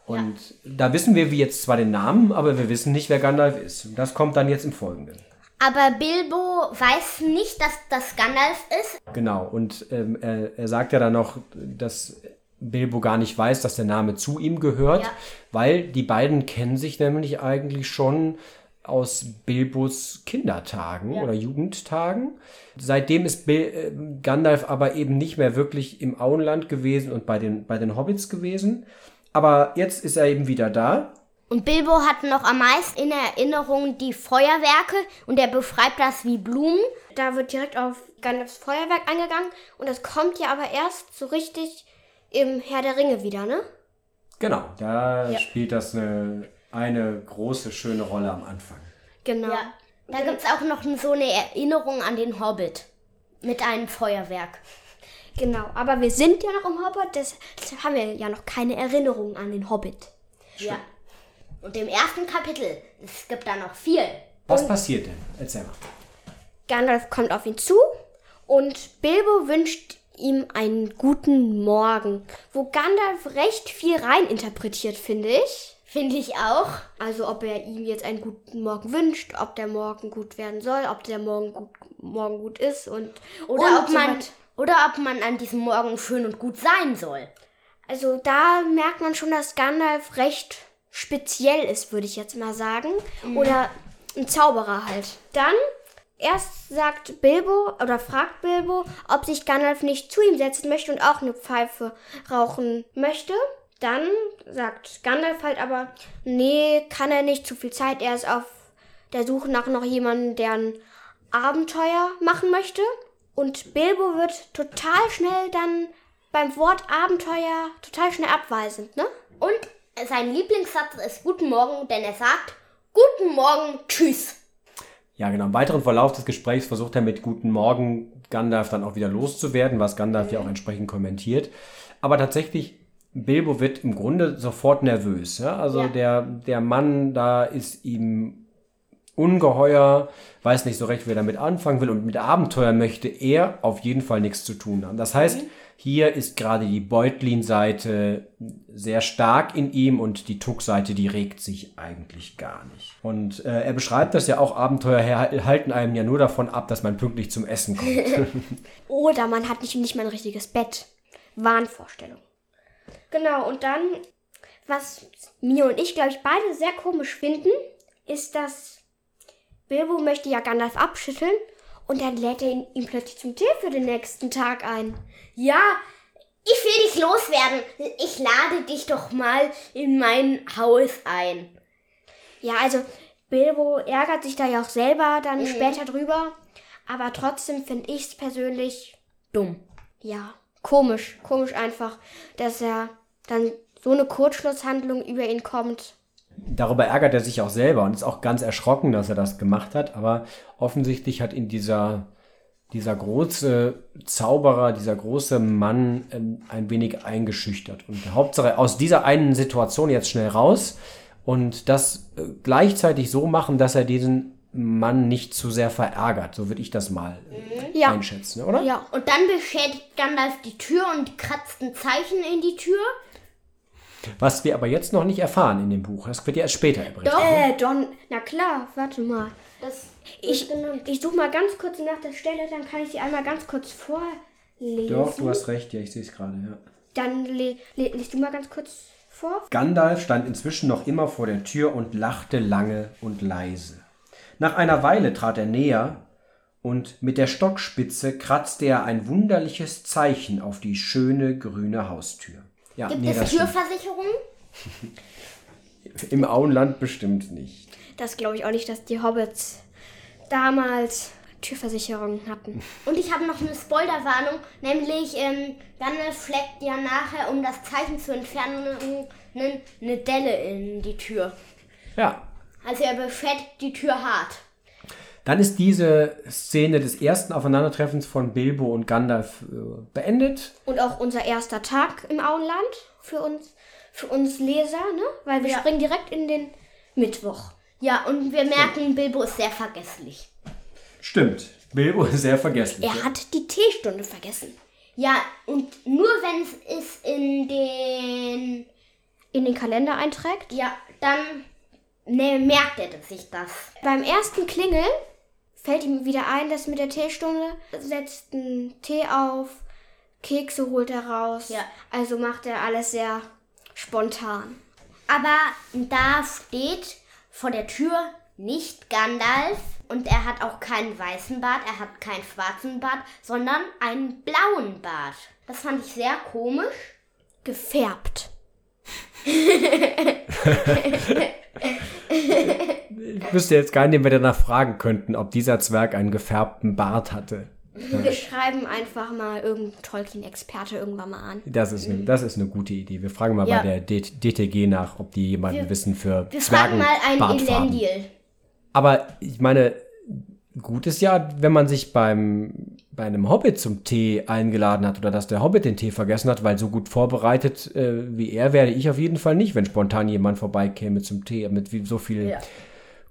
Und da wissen wir wie jetzt zwar den Namen, aber wir wissen nicht, wer Gandalf ist. Und Das kommt dann jetzt im Folgenden. Aber Bilbo weiß nicht, dass das Gandalf ist. Genau, und ähm, er, er sagt ja dann noch, dass Bilbo gar nicht weiß, dass der Name zu ihm gehört, Ja. weil die beiden kennen sich nämlich eigentlich schon aus Bilbos Kindertagen oder Jugendtagen. Seitdem ist Bil äh, Gandalf aber eben nicht mehr wirklich im Auenland gewesen und bei den, bei den Hobbits gewesen. Aber jetzt ist er eben wieder da. Und Bilbo hat noch am meisten in Erinnerung die Feuerwerke und er beschreibt das wie Blumen. Da wird direkt auf Gandalfs Feuerwerk eingegangen. Und das kommt ja aber erst so richtig im Herr der Ringe wieder, ne? Genau, da spielt das eine, eine große, schöne Rolle am Anfang. Genau. Ja. Da gibt es auch noch so eine Erinnerung an den Hobbit mit einem Feuerwerk. Genau. Aber wir sind ja noch im Hobbit, das, deshalb haben wir ja noch keine Erinnerung an den Hobbit. Ja. Und im ersten Kapitel, es gibt da noch viel. Was passiert denn? Erzähl mal. Gandalf kommt auf ihn zu und Bilbo wünscht ihm einen guten Morgen, wo Gandalf recht viel rein interpretiert, finde ich. Finde ich auch. Also ob er ihm jetzt einen guten Morgen wünscht, ob der Morgen gut werden soll, ob der Morgen gut, morgen gut ist und Oder, und ob man. Oder ob man an diesem Morgen schön und gut sein soll. Also da merkt man schon, dass Gandalf recht speziell ist, würde ich jetzt mal sagen. Oder ein Zauberer halt. Dann erst sagt Bilbo oder fragt Bilbo, ob sich Gandalf nicht zu ihm setzen möchte und auch eine Pfeife rauchen möchte. Dann sagt Gandalf halt aber, nee, kann er nicht, zu viel Zeit. Er ist auf der Suche nach noch jemandem, der ein Abenteuer machen möchte. Und Bilbo wird total schnell dann beim Wort Abenteuer total schnell abweisend, ne? Und sein Lieblingssatz ist Guten Morgen, denn er sagt Guten Morgen, tschüss. Ja, genau. Im weiteren Verlauf des Gesprächs versucht er mit Guten Morgen Gandalf dann auch wieder loszuwerden, was Gandalf ja auch entsprechend kommentiert. Aber tatsächlich, Bilbo wird im Grunde sofort nervös. Ja? Also Ja. der, der Mann da ist ihm ungeheuer, weiß nicht so recht, wie er damit anfangen will und mit Abenteuer möchte er auf jeden Fall nichts zu tun haben. Das heißt, hier ist gerade die Beutlin-Seite sehr stark in ihm und die Tuck-Seite, die regt sich eigentlich gar nicht. Und äh, er beschreibt das ja auch, Abenteuer halten einem ja nur davon ab, dass man pünktlich zum Essen kommt. Oder man hat nicht, nicht mal ein richtiges Bett. Wahnvorstellung. Genau, und dann, was mir und ich, glaube ich, beide sehr komisch finden, ist, dass Bilbo möchte ja Gandalf abschütteln und dann lädt er ihn, ihn plötzlich zum Tee für den nächsten Tag ein. Ja, ich will dich loswerden. Ich lade dich doch mal in mein Haus ein. Ja, also Bilbo ärgert sich da ja auch selber dann später drüber, aber trotzdem finde ich es persönlich Dumm. ja, komisch, komisch einfach, dass er dann so eine Kurzschlusshandlung über ihn kommt. Darüber ärgert er sich auch selber und ist auch ganz erschrocken, dass er das gemacht hat. Aber offensichtlich hat ihn dieser, dieser große Zauberer, dieser große Mann ähm, ein wenig eingeschüchtert. Und Hauptsache aus dieser einen Situation jetzt schnell raus und das äh, gleichzeitig so machen, dass er diesen Mann nicht zu sehr verärgert. So würde ich das mal äh, Ja. einschätzen, oder? Ja, Und dann beschädigt Gandalf die Tür und kratzt ein Zeichen in die Tür. Was wir aber jetzt noch nicht erfahren in dem Buch. Das wird ja erst später berichtet. Äh, Don, na klar, warte mal. Das Ich, ich suche mal ganz kurz nach der Stelle, dann kann ich sie einmal ganz kurz vorlesen. Doch, du hast recht, ja, ich sehe es gerade, ja. Dann le, le, liest du mal ganz kurz vor. Gandalf stand inzwischen noch immer vor der Tür und lachte lange und leise. Nach einer Weile trat er näher und mit der Stockspitze kratzte er ein wunderliches Zeichen auf die schöne grüne Haustür. Ja, gibt nee, es. Türversicherungen? Im Auenland bestimmt nicht. Das glaube ich auch nicht, dass die Hobbits damals Türversicherungen hatten. Und ich habe noch eine Spoilerwarnung, nämlich ähm, Gandalf schlägt ja nachher, um das Zeichen zu entfernen, eine, Delle in die Tür. Ja, Also er beschädigt die Tür hart. Dann ist diese Szene des ersten Aufeinandertreffens von Bilbo und Gandalf äh, beendet. Und auch unser erster Tag im Auenland für uns, für uns Leser, ne? Weil wir Ja. springen direkt in den Mittwoch. Ja, und wir merken, Bilbo ist sehr vergesslich. Stimmt, Bilbo ist sehr vergesslich. Er hat die Teestunde vergessen. Ja, und nur wenn es ist in den... In den Kalender einträgt. Ja, dann ne, merkt er sich das. Beim ersten Klingeln fällt ihm wieder ein, dass mit der Teestunde setzt einen Tee auf, Kekse holt er raus. Ja. Also macht er alles sehr spontan. Aber da steht vor der Tür nicht Gandalf und er hat auch keinen weißen Bart, er hat keinen schwarzen Bart, sondern einen blauen Bart. Das fand ich sehr komisch. Gefärbt. Ich wüsste jetzt gar nicht, ob wir danach fragen könnten, ob dieser Zwerg einen gefärbten Bart hatte. Wir schreiben einfach mal irgendeinen Tolkien-Experte irgendwann mal an. Das ist, eine, das ist eine gute Idee. Wir fragen mal Ja. bei der DTG nach, ob die jemanden wissen für Wir fragen mal einen. Elendil. Aber ich meine, gut ist ja, wenn man sich beim, bei einem Hobbit zum Tee eingeladen hat oder dass der Hobbit den Tee vergessen hat, weil so gut vorbereitet äh, wie er werde ich auf jeden Fall nicht, wenn spontan jemand vorbeikäme zum Tee mit wie, so viel Ja.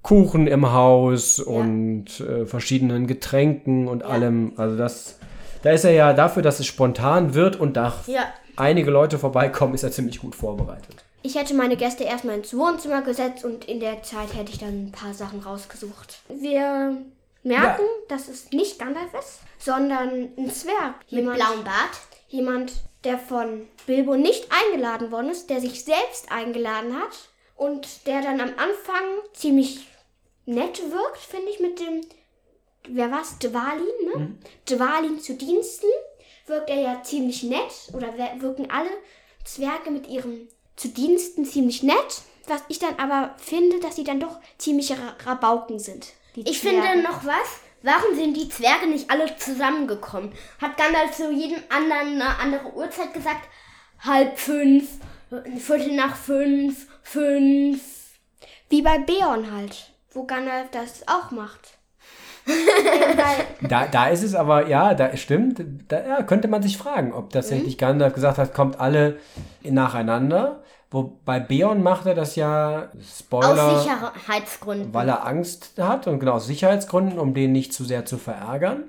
Kuchen im Haus und äh, verschiedenen Getränken und allem. Also das, da ist er ja dafür, dass es spontan wird und da Ja. einige Leute vorbeikommen, ist er ziemlich gut vorbereitet. Ich hätte meine Gäste erstmal ins Wohnzimmer gesetzt und in der Zeit hätte ich dann ein paar Sachen rausgesucht. Wir merken, dass es nicht Gandalf ist, sondern ein Zwerg. Mit blauem Bart. Jemand, der von Bilbo nicht eingeladen worden ist, der sich selbst eingeladen hat und der dann am Anfang ziemlich nett wirkt, finde ich, mit dem, wer war's, Dwalin, ne? Dwalin zu Diensten wirkt er ja ziemlich nett oder wer- wirken alle Zwerge mit ihren zu Diensten ziemlich nett, was ich dann aber finde, dass sie dann doch ziemliche Ra- Rabauken sind. Die Ich Zwerge. finde noch was. Warum sind die Zwerge nicht alle zusammengekommen? Hat Gandalf zu jedem anderen eine andere Uhrzeit gesagt? Halb fünf, Viertel nach fünf, fünf. Wie bei Beorn halt, wo Gandalf das auch macht. Da, da ist es aber, ja, da stimmt, da ja, könnte man sich fragen, ob tatsächlich Gandalf gesagt hat, kommt alle nacheinander. Wo, bei Beorn macht er das ja, Spoiler, Aus Sicherheitsgründen. weil er Angst hat und genau aus Sicherheitsgründen, um den nicht zu sehr zu verärgern.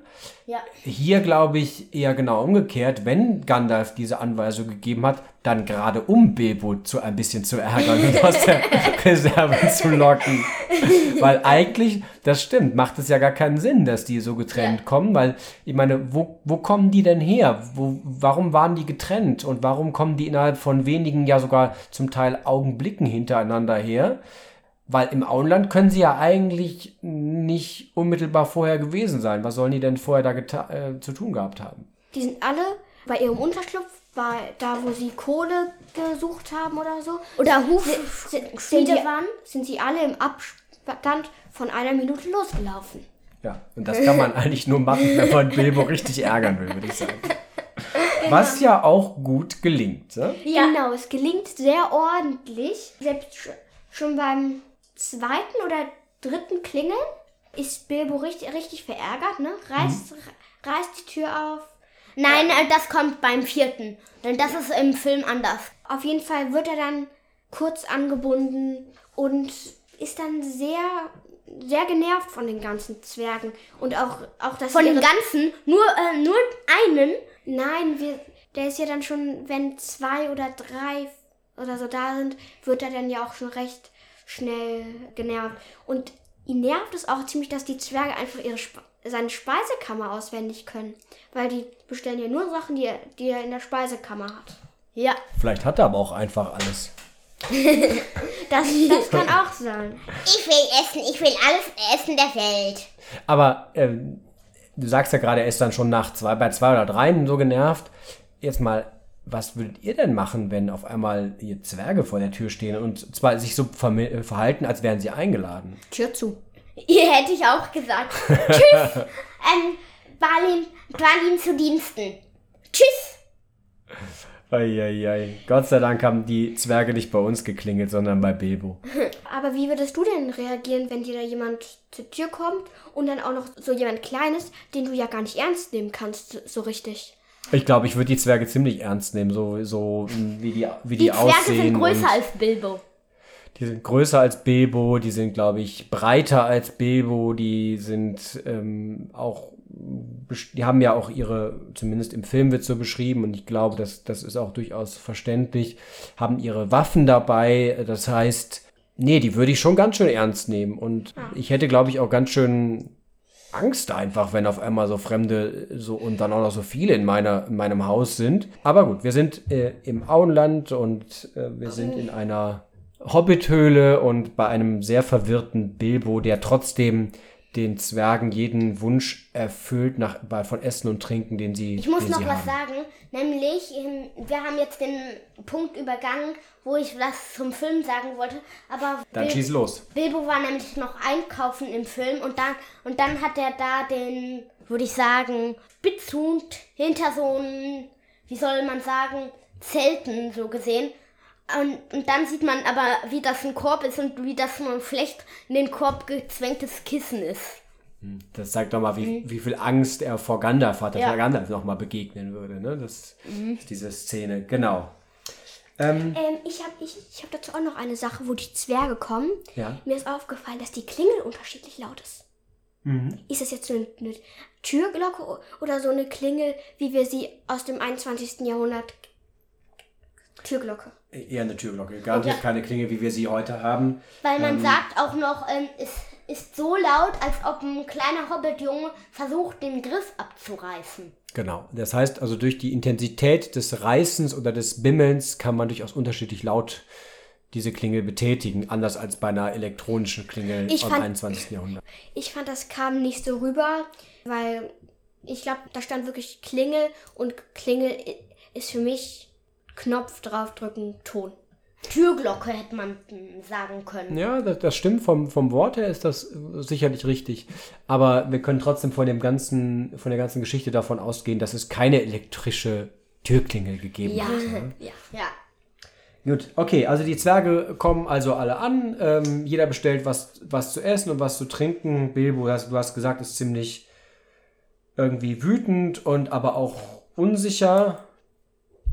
Ja. Hier glaube ich eher genau umgekehrt, wenn Gandalf diese Anweisung gegeben hat, dann gerade um Bilbo zu ein bisschen zu ärgern und aus der Reserve zu locken. Weil eigentlich, das stimmt, macht es ja gar keinen Sinn, dass die so getrennt Ja. kommen, weil ich meine, wo, wo kommen die denn her? Wo, warum waren die getrennt und warum kommen die innerhalb von wenigen, ja sogar zum Teil Augenblicken hintereinander her? Weil im Auenland können sie ja eigentlich nicht unmittelbar vorher gewesen sein. Was sollen die denn vorher da äh, zu tun gehabt haben? Die sind alle bei ihrem Unterschlupf, bei, da wo sie Kohle gesucht haben oder so. Oder sind, sind, Hufschmiede die, waren. sind sie alle im Abstand von einer Minute losgelaufen. Ja, und das kann man eigentlich nur machen, wenn man Bilbo richtig ärgern will, würde ich sagen. Was ja auch gut gelingt. Ne? Ja. Genau, es gelingt sehr ordentlich. Selbst sch- schon beim zweiten oder dritten Klingeln ist Bilbo richtig, richtig verärgert, ne? Reißt, reißt die Tür auf. Nein, äh, das kommt beim vierten. Denn das ist im Film anders. Auf jeden Fall wird er dann kurz angebunden und ist dann sehr, sehr genervt von den ganzen Zwergen. Und auch, auch dass Von den ganzen, nur, äh, nur einen. Nein, wir, der ist ja dann schon, wenn zwei oder drei oder so da sind, wird er dann ja auch schon recht schnell genervt. Und ihn nervt es auch ziemlich, dass die Zwerge einfach ihre Spe seine Speisekammer auswendig können. Weil die bestellen ja nur Sachen, die er, die er in der Speisekammer hat. Ja. Vielleicht hat er aber auch einfach alles. Das, das kann auch sein. Ich will essen, ich will alles essen der Welt. Aber ähm, du sagst ja gerade, er ist dann schon nach zwei, bei zwei oder dreien so genervt. Jetzt mal, was würdet ihr denn machen, wenn auf einmal hier Zwerge vor der Tür stehen und zwar sich so verhalten, als wären sie eingeladen? Tür zu. Ihr hätte ich auch gesagt. Tschüss. Ähm, Balin, Balin zu Diensten. Tschüss. Eieiei. Gott sei Dank haben die Zwerge nicht bei uns geklingelt, sondern bei Bilbo. Aber wie würdest du denn reagieren, wenn dir da jemand zur Tür kommt und dann auch noch so jemand Kleines, den du ja gar nicht ernst nehmen kannst, so- richtig? Ich glaube, ich würde die Zwerge ziemlich ernst nehmen, so, so wie die, wie die, Die Zwerge aussehen. sind größer als Bilbo. Die sind größer als Bilbo, die sind, glaube ich, breiter als Bilbo, die sind ähm, auch, die haben ja auch ihre, zumindest im Film wird so beschrieben und ich glaube, das, das ist auch durchaus verständlich, haben ihre Waffen dabei. Das heißt, nee, die würde ich schon ganz schön ernst nehmen und ich hätte, glaube ich, auch ganz schön Angst einfach, wenn auf einmal so Fremde so und dann auch noch so viele in, meiner, in meinem Haus sind. Aber gut, wir sind äh, im Auenland und äh, wir sind in einer Hobbithöhle und bei einem sehr verwirrten Bilbo, der trotzdem den Zwergen jeden Wunsch erfüllt nach, von Essen und Trinken, den sie Ich muss noch was haben. sagen, nämlich, ähm, wir haben jetzt den Punkt übergangen, wo ich was zum Film sagen wollte, aber Dann Bil- schieß los. Bilbo war nämlich noch einkaufen im Film und dann, und dann hat er da den, würde ich sagen, Spitzhund hinter so einem, wie soll man sagen, Zelten so gesehen. Und, und dann sieht man aber, wie das ein Korb ist und wie das ein schlecht in den Korb gezwängtes Kissen ist. Das zeigt doch mal, wie, wie viel Angst er vor Gandalf hat, dass Ja. er Gandalf nochmal begegnen würde. Ne? Das ist diese Szene, genau. Ähm, Ähm, ich habe ich, ich hab dazu auch noch eine Sache, wo die Zwerge kommen. Ja. Mir ist aufgefallen, dass die Klingel unterschiedlich laut ist. Ist das jetzt so eine, eine Türglocke oder so eine Klingel, wie wir sie aus dem 21. Jahrhundert. Türglocke. Eher eine Türglocke. Garantiert keine Klinge, wie wir sie heute haben. Weil man sagt auch noch, ähm, es ist so laut, als ob ein kleiner Hobbitjunge versucht, den Griff abzureißen. Genau. Das heißt also, durch die Intensität des Reißens oder des Bimmelns kann man durchaus unterschiedlich laut diese Klingel betätigen, anders als bei einer elektronischen Klingel Ich im fand- 21. Jahrhundert. Ich fand, das kam nicht so rüber, weil ich glaube, da stand wirklich Klingel und Klingel ist für mich Knopf draufdrücken, Ton. Türglocke hätte man sagen können. Ja, das, das stimmt. Vom, vom Wort her ist das äh, sicherlich richtig. Aber wir können trotzdem von dem ganzen, von der ganzen Geschichte davon ausgehen, dass es keine elektrische Türklingel gegeben Ja. hat. Ne? ja. Ja. Gut, okay, also die Zwerge kommen also alle an. Ähm, jeder bestellt was, was zu essen und was zu trinken. Bilbo, hast, du hast gesagt, ist ziemlich irgendwie wütend und aber auch unsicher.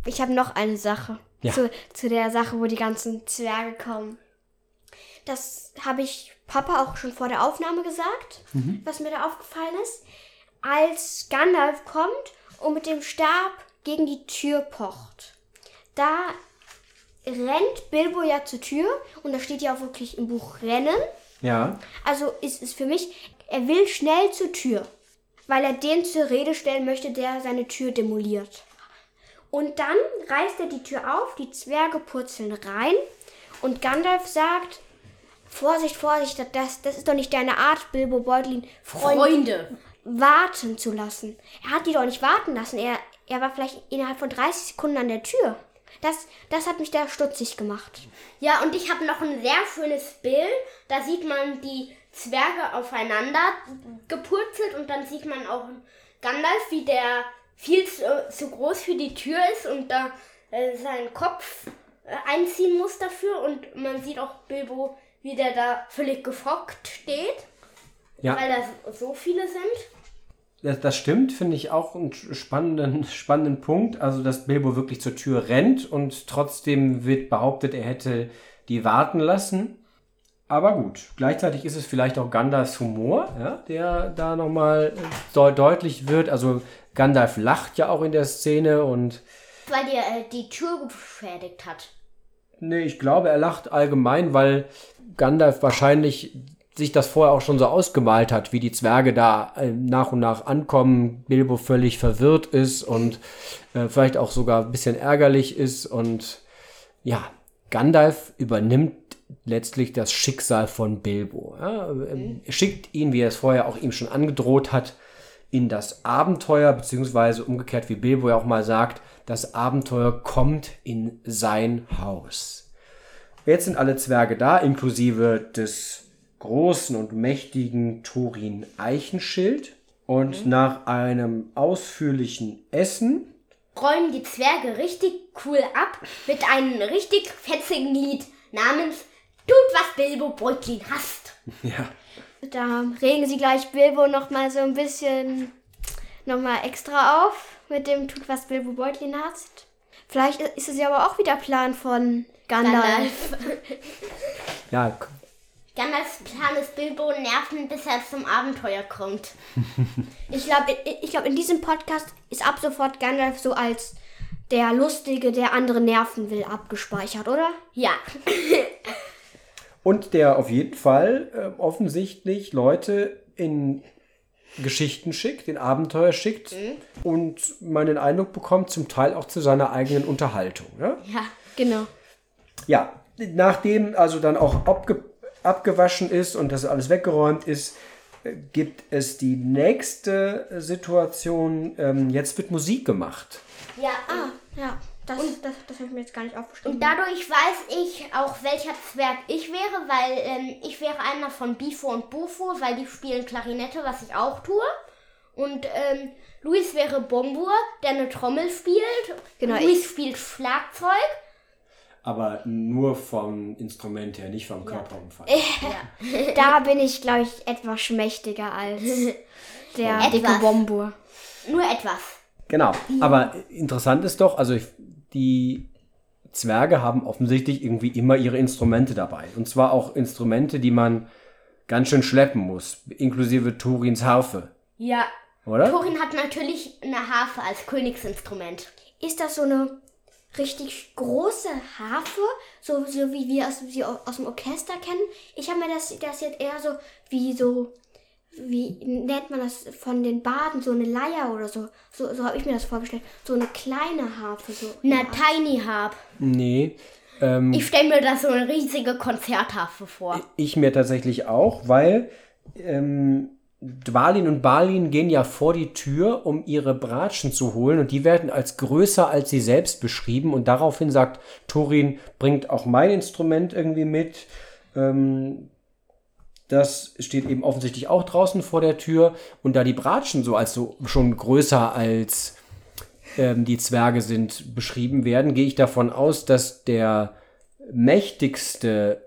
Ich habe noch eine Sache. Ja. Zu, zu der Sache, wo die ganzen Zwerge kommen. Das habe ich Papa auch schon vor der Aufnahme gesagt, was mir da aufgefallen ist. Als Gandalf kommt und mit dem Stab gegen die Tür pocht, da rennt Bilbo ja zur Tür und da steht ja auch wirklich im Buch Rennen. Ja. Also ist es für mich, er will schnell zur Tür, weil er den zur Rede stellen möchte, der seine Tür demoliert. Und dann reißt er die Tür auf, die Zwerge purzeln rein und Gandalf sagt, Vorsicht, Vorsicht, das, das ist doch nicht deine Art, Bilbo Beutlin, Freund, Freunde. warten zu lassen. Er hat die doch nicht warten lassen, er, er war vielleicht innerhalb von 30 Sekunden an der Tür. Das, das hat mich da stutzig gemacht. Ja, und ich habe noch ein sehr schönes Bild. Da sieht man die Zwerge aufeinander gepurzelt und dann sieht man auch Gandalf, wie der viel zu, zu groß für die Tür ist und da äh, seinen Kopf äh, einziehen muss dafür. Und man sieht auch Bilbo, wie der da völlig gefrockt steht, Ja. weil da so viele sind. Das, das stimmt, finde ich auch einen spannenden, spannenden Punkt. Also, dass Bilbo wirklich zur Tür rennt und trotzdem wird behauptet, er hätte die warten lassen. Aber gut, gleichzeitig ist es vielleicht auch Gandalfs Humor, ja, der da nochmal de deutlich wird. Also, Gandalf lacht ja auch in der Szene und Weil der äh, die Tür beschädigt hat. Nee, ich glaube, er lacht allgemein, weil Gandalf wahrscheinlich sich das vorher auch schon so ausgemalt hat, wie die Zwerge da äh, nach und nach ankommen, Bilbo völlig verwirrt ist und äh, vielleicht auch sogar ein bisschen ärgerlich ist und ja, Gandalf übernimmt letztlich das Schicksal von Bilbo. Ja, ähm, er schickt ihn, wie er es vorher auch ihm schon angedroht hat, in das Abenteuer, beziehungsweise umgekehrt, wie Bilbo ja auch mal sagt, das Abenteuer kommt in sein Haus. Jetzt sind alle Zwerge da, inklusive des großen und mächtigen Thorin Eichenschild. Und nach einem ausführlichen Essen, räumen die Zwerge richtig cool ab mit einem richtig fetzigen Lied namens Tut, was Bilbo Beutlin hasst. ja, Da regen sie gleich Bilbo noch mal so ein bisschen noch mal extra auf mit dem Tut, was Bilbo Beutlin hasst. Vielleicht ist es ja aber auch wieder Plan von Gandalf. Gandalf. ja, Gandalfs Plan ist Bilbo nerven, bis er zum Abenteuer kommt. Ich glaube, ich glaub, in diesem Podcast ist ab sofort Gandalf so als der Lustige, der andere nerven will, abgespeichert, oder? Ja. Und der auf jeden Fall äh, offensichtlich Leute in Geschichten schickt, in Abenteuer schickt und man den Eindruck bekommt, zum Teil auch zu seiner eigenen Unterhaltung. Ja, Ja. Genau. ja nachdem also dann auch abge abgewaschen ist und das alles weggeräumt ist, äh, gibt es die nächste Situation. Ähm, jetzt wird Musik gemacht. Ja. Ah, ja. Das, das, das habe ich mir jetzt gar nicht aufgeschrieben. Und dadurch weiß ich auch, welcher Zwerg ich wäre, weil ähm, ich wäre einer von Bifo und Bufo, weil die spielen Klarinette, was ich auch tue. Und ähm, Luis wäre Bombur, der eine Trommel spielt. Genau, Luis spielt Schlagzeug. Aber nur vom Instrument her, nicht vom Körperumfang. da bin ich, glaube ich, etwas schmächtiger als der Etwas. dicke Bombur. Nur etwas. Genau. Aber interessant ist doch, also ich- die Zwerge haben offensichtlich irgendwie immer ihre Instrumente dabei. Und zwar auch Instrumente, die man ganz schön schleppen muss, inklusive Turins Harfe, Ja. oder? Thorin hat natürlich eine Harfe als Königsinstrument. Ist das so eine richtig große Harfe, so, so wie wir aus, sie aus dem Orchester kennen? Ich habe mir das, das jetzt eher so wie so, wie nennt man das von den Baden, so eine Leier oder so. So, so habe ich mir das vorgestellt. So eine kleine Harfe. So. Eine Tiny Harp. Nee. Ähm, Ich stelle mir da so eine riesige Konzertharfe vor. ich mir tatsächlich auch, weil ähm, Dwalin und Balin gehen ja vor die Tür, um ihre Bratschen zu holen und die werden als größer als sie selbst beschrieben und daraufhin sagt Turin, bringt auch mein Instrument irgendwie mit. Ähm, das steht eben offensichtlich auch draußen vor der Tür und da die Bratschen so als so schon größer als ähm, die Zwerge sind, beschrieben werden, gehe ich davon aus, dass der mächtigste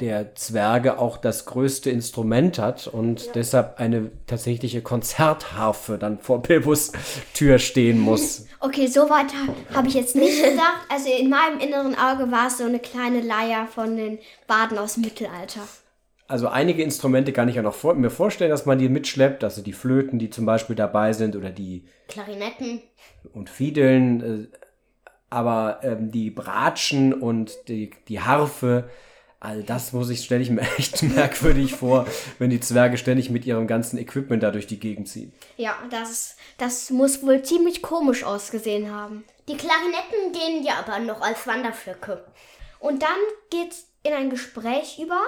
der Zwerge auch das größte Instrument hat und ja. deshalb eine tatsächliche Konzertharfe dann vor Bilbos Tür stehen muss. Okay, so weit habe ich jetzt nicht gedacht. Also in meinem inneren Auge war es so eine kleine Leier von den Baden aus dem Mittelalter. Also einige Instrumente kann ich ja noch vor, mir vorstellen, dass man die mitschleppt, also die Flöten, die zum Beispiel dabei sind oder die Klarinetten und Fiedeln, äh, aber ähm, die Bratschen und die, die Harfe, all das muss ich, stelle ich mir echt merkwürdig vor, wenn die Zwerge ständig mit ihrem ganzen Equipment da durch die Gegend ziehen. Ja, das, das muss wohl ziemlich komisch ausgesehen haben. Die Klarinetten gehen ja aber noch als Wanderflöcke. Und dann geht's in ein Gespräch über,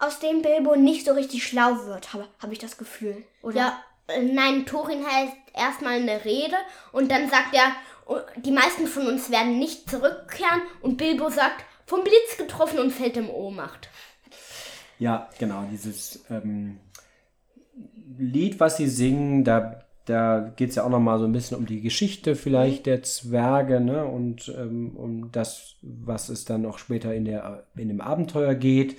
aus dem Bilbo nicht so richtig schlau wird, habe hab ich das Gefühl. Oder? Ja, äh, nein, Thorin hält erstmal eine Rede und dann sagt er, oh, die meisten von uns werden nicht zurückkehren und Bilbo sagt, vom Blitz getroffen und fällt im Ohnmacht. Ja, genau, dieses ähm, Lied, was sie singen, da, da geht es ja auch nochmal so ein bisschen um die Geschichte vielleicht der Zwerge ne? und ähm, um das, was es dann noch später in, der, in dem Abenteuer geht.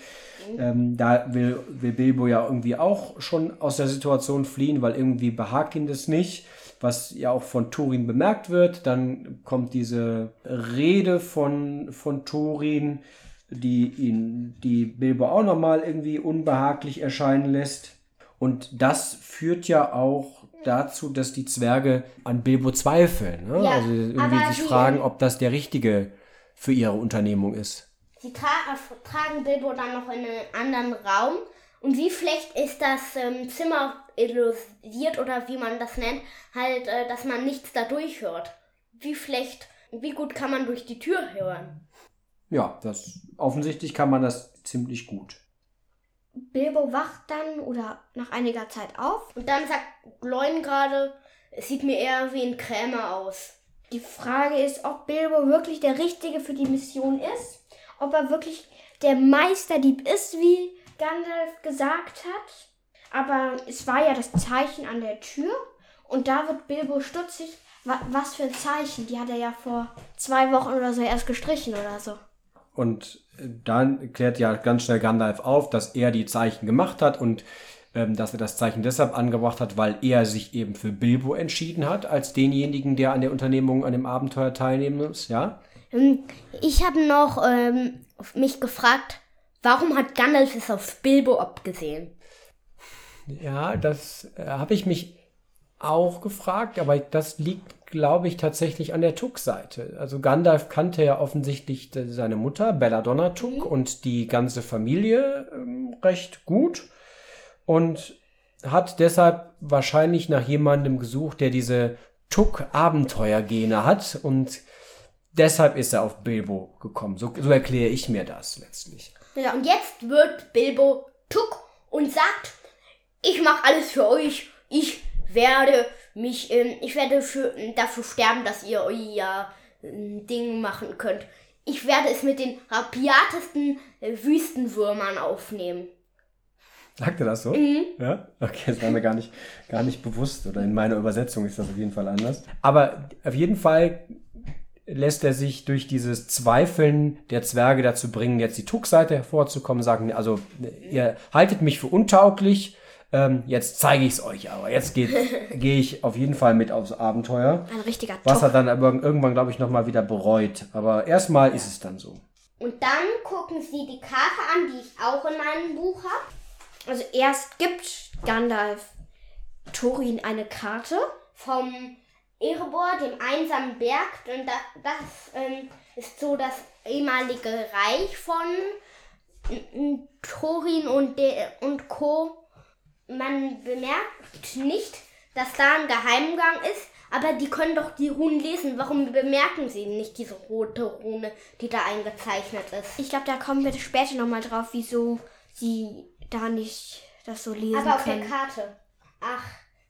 Ähm, da will, will Bilbo ja irgendwie auch schon aus der Situation fliehen, weil irgendwie behagt ihm das nicht was ja auch von Turin bemerkt wird. Dann kommt diese Rede von, von Turin, die ihn, die Bilbo auch nochmal irgendwie unbehaglich erscheinen lässt. Und das führt ja auch dazu, dass die Zwerge an Bilbo zweifeln. Ne? Ja, also irgendwie sich fragen, ob das der richtige für ihre Unternehmung ist. Sie tra tragen Bilbo dann noch in einen anderen Raum und wie schlecht ist das ähm, Zimmer illusiert oder wie man das nennt, halt, äh, dass man nichts dadurch hört. Wie schlecht, wie gut kann man durch die Tür hören? Ja, das offensichtlich kann man das ziemlich gut. Bilbo wacht dann oder nach einiger Zeit auf. Und dann sagt Gloin gerade, es sieht mir eher wie ein Krämer aus. Die Frage ist, ob Bilbo wirklich der Richtige für die Mission ist. Ob er wirklich der Meisterdieb ist, wie Gandalf gesagt hat. Aber es war ja das Zeichen an der Tür. Und da wird Bilbo stutzig. Was für ein Zeichen? Die hat er ja vor zwei Wochen oder so erst gestrichen oder so. Und äh, dann klärt ja ganz schnell Gandalf auf, dass er die Zeichen gemacht hat und ähm, dass er das Zeichen deshalb angebracht hat, weil er sich eben für Bilbo entschieden hat, als denjenigen, der an der Unternehmung, an dem Abenteuer teilnehmen muss, ja? Ähm, ich habe noch ähm, mich gefragt, Warum hat Gandalf es auf Bilbo abgesehen? Ja, das äh, habe ich mich auch gefragt, aber das liegt, glaube ich, tatsächlich an der Tuck-Seite. Also Gandalf kannte ja offensichtlich seine Mutter, Belladonna Tuck, mhm. und die ganze Familie ähm, recht gut und hat deshalb wahrscheinlich nach jemandem gesucht, der diese Tuck-Abenteuergene hat und deshalb ist er auf Bilbo gekommen. So, so erkläre ich mir das letztlich. Ja, und jetzt wird Bilbo Tuck und sagt, ich mache alles für euch. Ich werde mich, ähm, ich werde für, dafür sterben, dass ihr euer äh, Ding machen könnt. Ich werde es mit den rapiatesten äh, Wüstenwürmern aufnehmen. Sagt er das so? Mhm. Ja? Okay, das war mir gar nicht, gar nicht bewusst. Oder in meiner Übersetzung ist das auf jeden Fall anders. Aber auf jeden Fall lässt er sich durch dieses Zweifeln der Zwerge dazu bringen, jetzt die Tuck-Seite hervorzukommen, sagen, also ihr haltet mich für untauglich, ähm, jetzt zeige ich es euch aber. Jetzt gehe ich auf jeden Fall mit aufs Abenteuer. Ein richtiger Tuck. Was er dann aber irgendwann, glaube ich, nochmal wieder bereut. Aber erstmal ja. ist es dann so. Und dann gucken sie die Karte an, die ich auch in meinem Buch habe. Also erst gibt Gandalf Thorin eine Karte vom Erebor, dem einsamen Berg. Und das, das ähm, ist so das ehemalige Reich von Thorin und, De und Co. Man bemerkt nicht, dass da ein Geheimgang ist, aber die können doch die Runen lesen. Warum bemerken sie nicht diese rote Rune, die da eingezeichnet ist? Ich glaube, da kommen wir später nochmal drauf, wieso sie da nicht das so lesen aber können. Aber auf der Karte. Ach,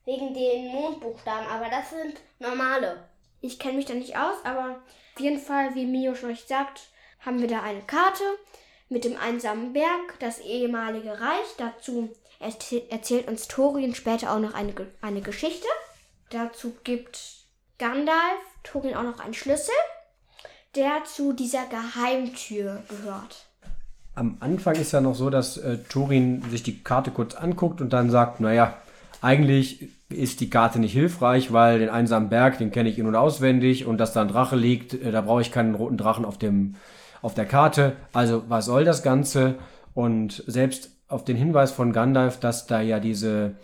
wegen den Mondbuchstaben, aber das sind normale. Ich kenne mich da nicht aus, aber auf jeden Fall, wie Mio schon euch sagt, haben wir da eine Karte mit dem einsamen Berg, das ehemalige Reich. Dazu erzählt uns Thorin später auch noch eine, eine Geschichte. Dazu gibt Gandalf Thorin auch noch einen Schlüssel, der zu dieser Geheimtür gehört. Am Anfang ist ja noch so, dass äh, Thorin sich die Karte kurz anguckt und dann sagt, naja, eigentlich ist die Karte nicht hilfreich, weil den einsamen Berg, den kenne ich in- und auswendig und dass da ein Drache liegt, äh, da brauche ich keinen roten Drachen auf, dem, auf der Karte. Also was soll das Ganze? Und selbst auf den Hinweis von Gandalf, dass da ja diese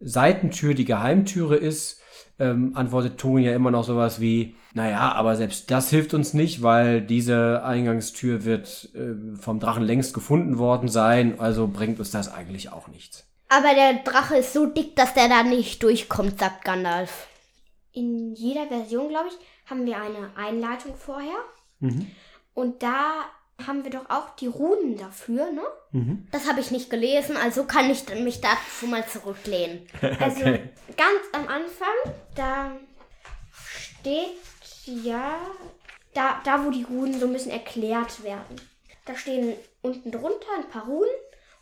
Seitentür die Geheimtüre ist, ähm, antwortet Thorin ja immer noch sowas wie, naja, aber selbst das hilft uns nicht, weil diese Eingangstür wird äh, vom Drachen längst gefunden worden sein, also bringt uns das eigentlich auch nichts. Aber der Drache ist so dick, dass der da nicht durchkommt, sagt Gandalf. In jeder Version, glaube ich, haben wir eine Einleitung vorher. Und da haben wir doch auch die Runen dafür, ne? Das habe ich nicht gelesen, also kann ich mich dazu mal zurücklehnen. Also ganz am Anfang, da steht ja, da, da wo die Runen so ein bisschen erklärt werden. Da stehen unten drunter ein paar Runen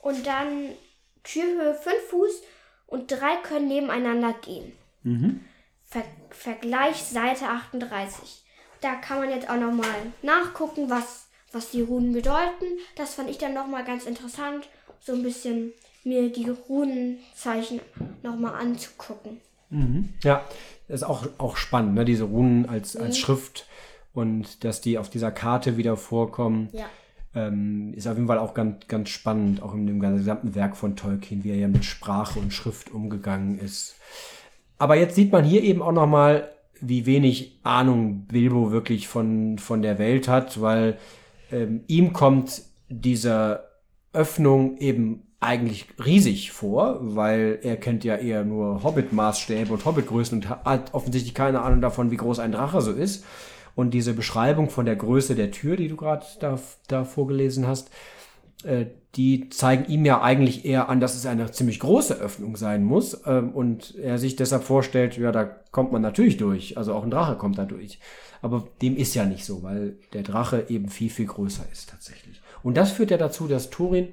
und dann Türhöhe 5 Fuß und drei können nebeneinander gehen. Ver Vergleich Seite 38. Da kann man jetzt auch nochmal nachgucken, was, was die Runen bedeuten. Das fand ich dann nochmal ganz interessant, so ein bisschen mir die Runenzeichen nochmal anzugucken. Ja, das ist auch, auch spannend, ne? diese Runen als, als Schrift und dass die auf dieser Karte wieder vorkommen. Ja. Ähm, ist auf jeden Fall auch ganz, ganz spannend, auch in dem gesamten Werk von Tolkien, wie er ja mit Sprache und Schrift umgegangen ist. Aber jetzt sieht man hier eben auch nochmal, wie wenig Ahnung Bilbo wirklich von, von der Welt hat, weil ähm, ihm kommt diese Öffnung eben eigentlich riesig vor, weil er kennt ja eher nur Hobbit-Maßstäbe und Hobbit-Größen und hat offensichtlich keine Ahnung davon, wie groß ein Drache so ist. Und diese Beschreibung von der Größe der Tür, die du gerade da, da vorgelesen hast, äh, die zeigen ihm ja eigentlich eher an, dass es eine ziemlich große Öffnung sein muss. Ähm, und er sich deshalb vorstellt, ja, da kommt man natürlich durch. Also auch ein Drache kommt da durch. Aber dem ist ja nicht so, weil der Drache eben viel, viel größer ist tatsächlich. Und das führt ja dazu, dass Thorin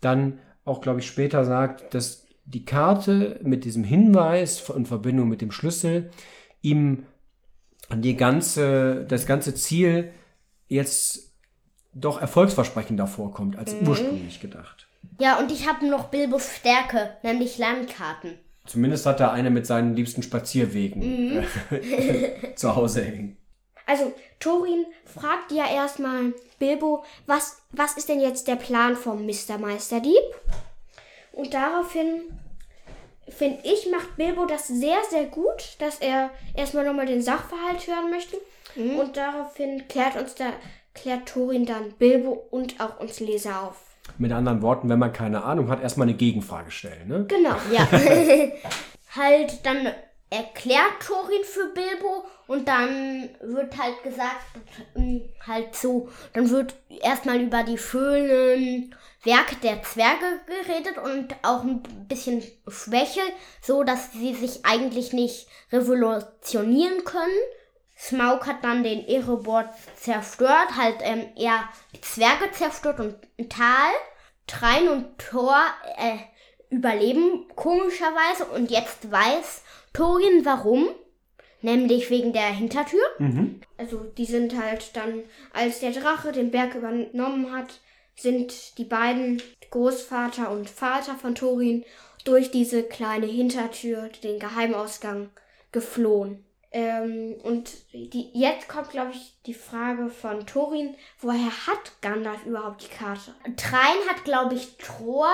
dann auch, glaube ich, später sagt, dass die Karte mit diesem Hinweis in Verbindung mit dem Schlüssel ihm die ganze, das ganze Ziel jetzt doch erfolgsversprechender vorkommt als ursprünglich gedacht. Ja, und ich habe noch Bilbos Stärke, nämlich Landkarten. Zumindest hat er eine mit seinen liebsten Spazierwegen äh, zu Hause hängen. Also, Thorin fragt ja erstmal Bilbo, was, was ist denn jetzt der Plan vom Mr. Meisterdieb? Und daraufhin, finde ich, macht Bilbo das sehr, sehr gut, dass er erstmal nochmal den Sachverhalt hören möchte. Und daraufhin klärt uns da, klärt Thorin dann Bilbo und auch uns Leser auf. Mit anderen Worten, wenn man keine Ahnung hat, erstmal eine Gegenfrage stellen. Ne? Genau. Ja. halt, dann erklärt Thorin für Bilbo und dann wird halt gesagt, ähm, halt so, dann wird erstmal über die schönen Werke der Zwerge geredet und auch ein bisschen Schwäche, so dass sie sich eigentlich nicht revolutionieren können. Smaug hat dann den Erebor zerstört, halt ähm, eher die Zwerge zerstört und Tal. Trein und Thor äh, überleben komischerweise und jetzt weiß Thorin warum. Nämlich wegen der Hintertür. Also die sind halt dann, als der Drache den Berg übernommen hat, sind die beiden Großvater und Vater von Thorin durch diese kleine Hintertür, den Geheimausgang, geflohen. Ähm, und die, jetzt kommt, glaube ich, die Frage von Thorin, woher hat Gandalf überhaupt die Karte? Trein hat, glaube ich, Thor,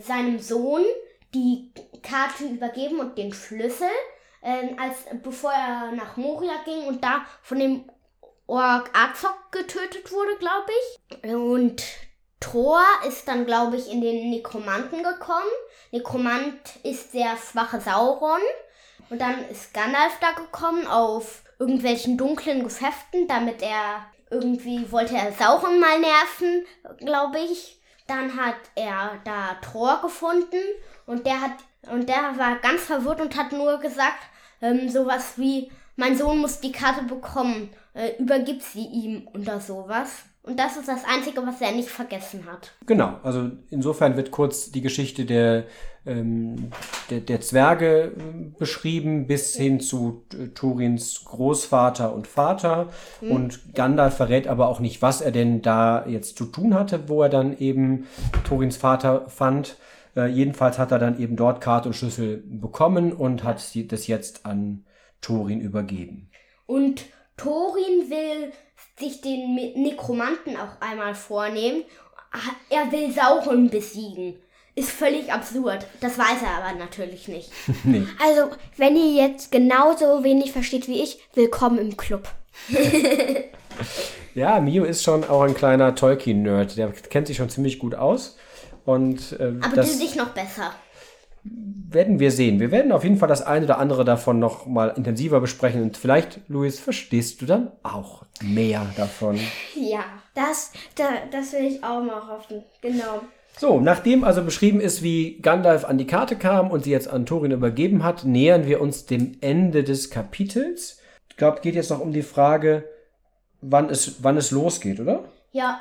seinem Sohn, die Karte übergeben und den Schlüssel, ähm, als bevor er nach Moria ging und da von dem Ork Azog getötet wurde, glaube ich. Und Thor ist dann, glaube ich, in den Nekromanten gekommen. Nekromant ist der schwache Sauron. Und dann ist Gandalf da gekommen auf irgendwelchen dunklen Geschäften, damit er irgendwie wollte er Sauron mal nerven, glaube ich. Dann hat er da Thor gefunden und der hat und der war ganz verwirrt und hat nur gesagt ähm, sowas wie mein Sohn muss die Karte bekommen, äh, übergib sie ihm oder sowas. Und das ist das Einzige, was er nicht vergessen hat. Genau, also insofern wird kurz die Geschichte der, ähm, der, der Zwerge äh, beschrieben, bis hin zu Turins Großvater und Vater. Mhm. Und Gandalf verrät aber auch nicht, was er denn da jetzt zu tun hatte, wo er dann eben Turins Vater fand. Äh, jedenfalls hat er dann eben dort Karte und Schlüssel bekommen und hat das jetzt an Thorin übergeben. Und Thorin will sich den Nekromanten auch einmal vornehmen. Er will Sauron besiegen. Ist völlig absurd. Das weiß er aber natürlich nicht. nee. Also, wenn ihr jetzt genauso wenig versteht wie ich, willkommen im Club. ja, Mio ist schon auch ein kleiner Tolkien-Nerd. Der kennt sich schon ziemlich gut aus. Und, äh, aber das, du dich noch besser werden wir sehen. Wir werden auf jeden Fall das eine oder andere davon noch mal intensiver besprechen und vielleicht, Luis, verstehst du dann auch mehr davon. Ja, das, da, das will ich auch mal hoffen. Genau. So, nachdem also beschrieben ist, wie Gandalf an die Karte kam und sie jetzt an Thorin übergeben hat, nähern wir uns dem Ende des Kapitels. Ich glaube, geht jetzt noch um die Frage, wann es, wann es losgeht, oder? Ja,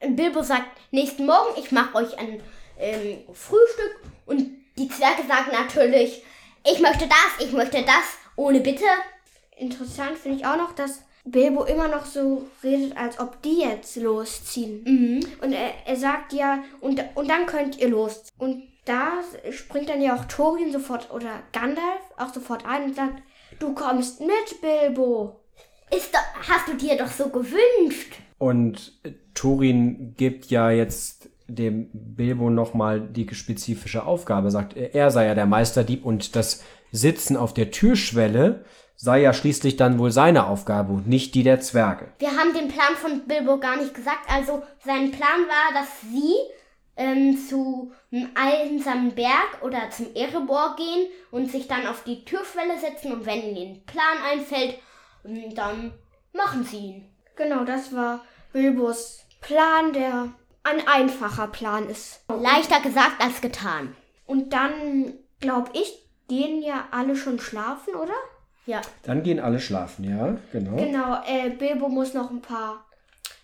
Bilbo sagt, nächsten Morgen, ich mache euch ein ähm, Frühstück und die Zwerge sagen natürlich, ich möchte das, ich möchte das, ohne Bitte. Interessant finde ich auch noch, dass Bilbo immer noch so redet, als ob die jetzt losziehen. Mhm. Und er, er sagt ja, und, und dann könnt ihr los. Und da springt dann ja auch Thorin sofort oder Gandalf auch sofort ein und sagt, du kommst mit, Bilbo. Ist doch, hast du dir doch so gewünscht. Und Thorin gibt ja jetzt dem Bilbo nochmal die spezifische Aufgabe, sagt, er sei ja der Meisterdieb und das Sitzen auf der Türschwelle sei ja schließlich dann wohl seine Aufgabe und nicht die der Zwerge. Wir haben den Plan von Bilbo gar nicht gesagt. Also sein Plan war, dass sie ähm, zu einem einsamen Berg oder zum Erebor gehen und sich dann auf die Türschwelle setzen und wenn ihnen den Plan einfällt, ähm, dann machen sie ihn. Genau, das war Bilbos Plan, der ein einfacher Plan ist. Leichter gesagt als getan. Und dann, glaube ich, gehen ja alle schon schlafen, oder? Ja. Dann gehen alle schlafen, ja, genau. Genau, äh, Bilbo muss noch ein paar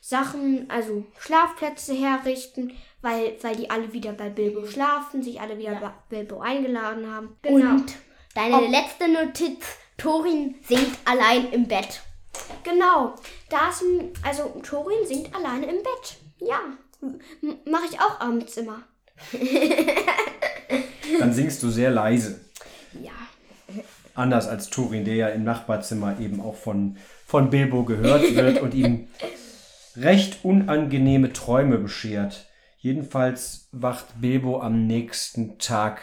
Sachen, also Schlafplätze herrichten, weil, weil die alle wieder bei Bilbo schlafen, sich alle wieder ja. bei Bilbo eingeladen haben. Genau. Und deine Ob letzte Notiz, Thorin singt allein im Bett. Genau, da ist ein, also Thorin singt alleine im Bett. Ja. Mache ich auch abends immer. Dann singst du sehr leise. Ja. Anders als Turin, der ja im Nachbarzimmer eben auch von, von Bilbo gehört wird und ihm recht unangenehme Träume beschert. Jedenfalls wacht Bilbo am nächsten Tag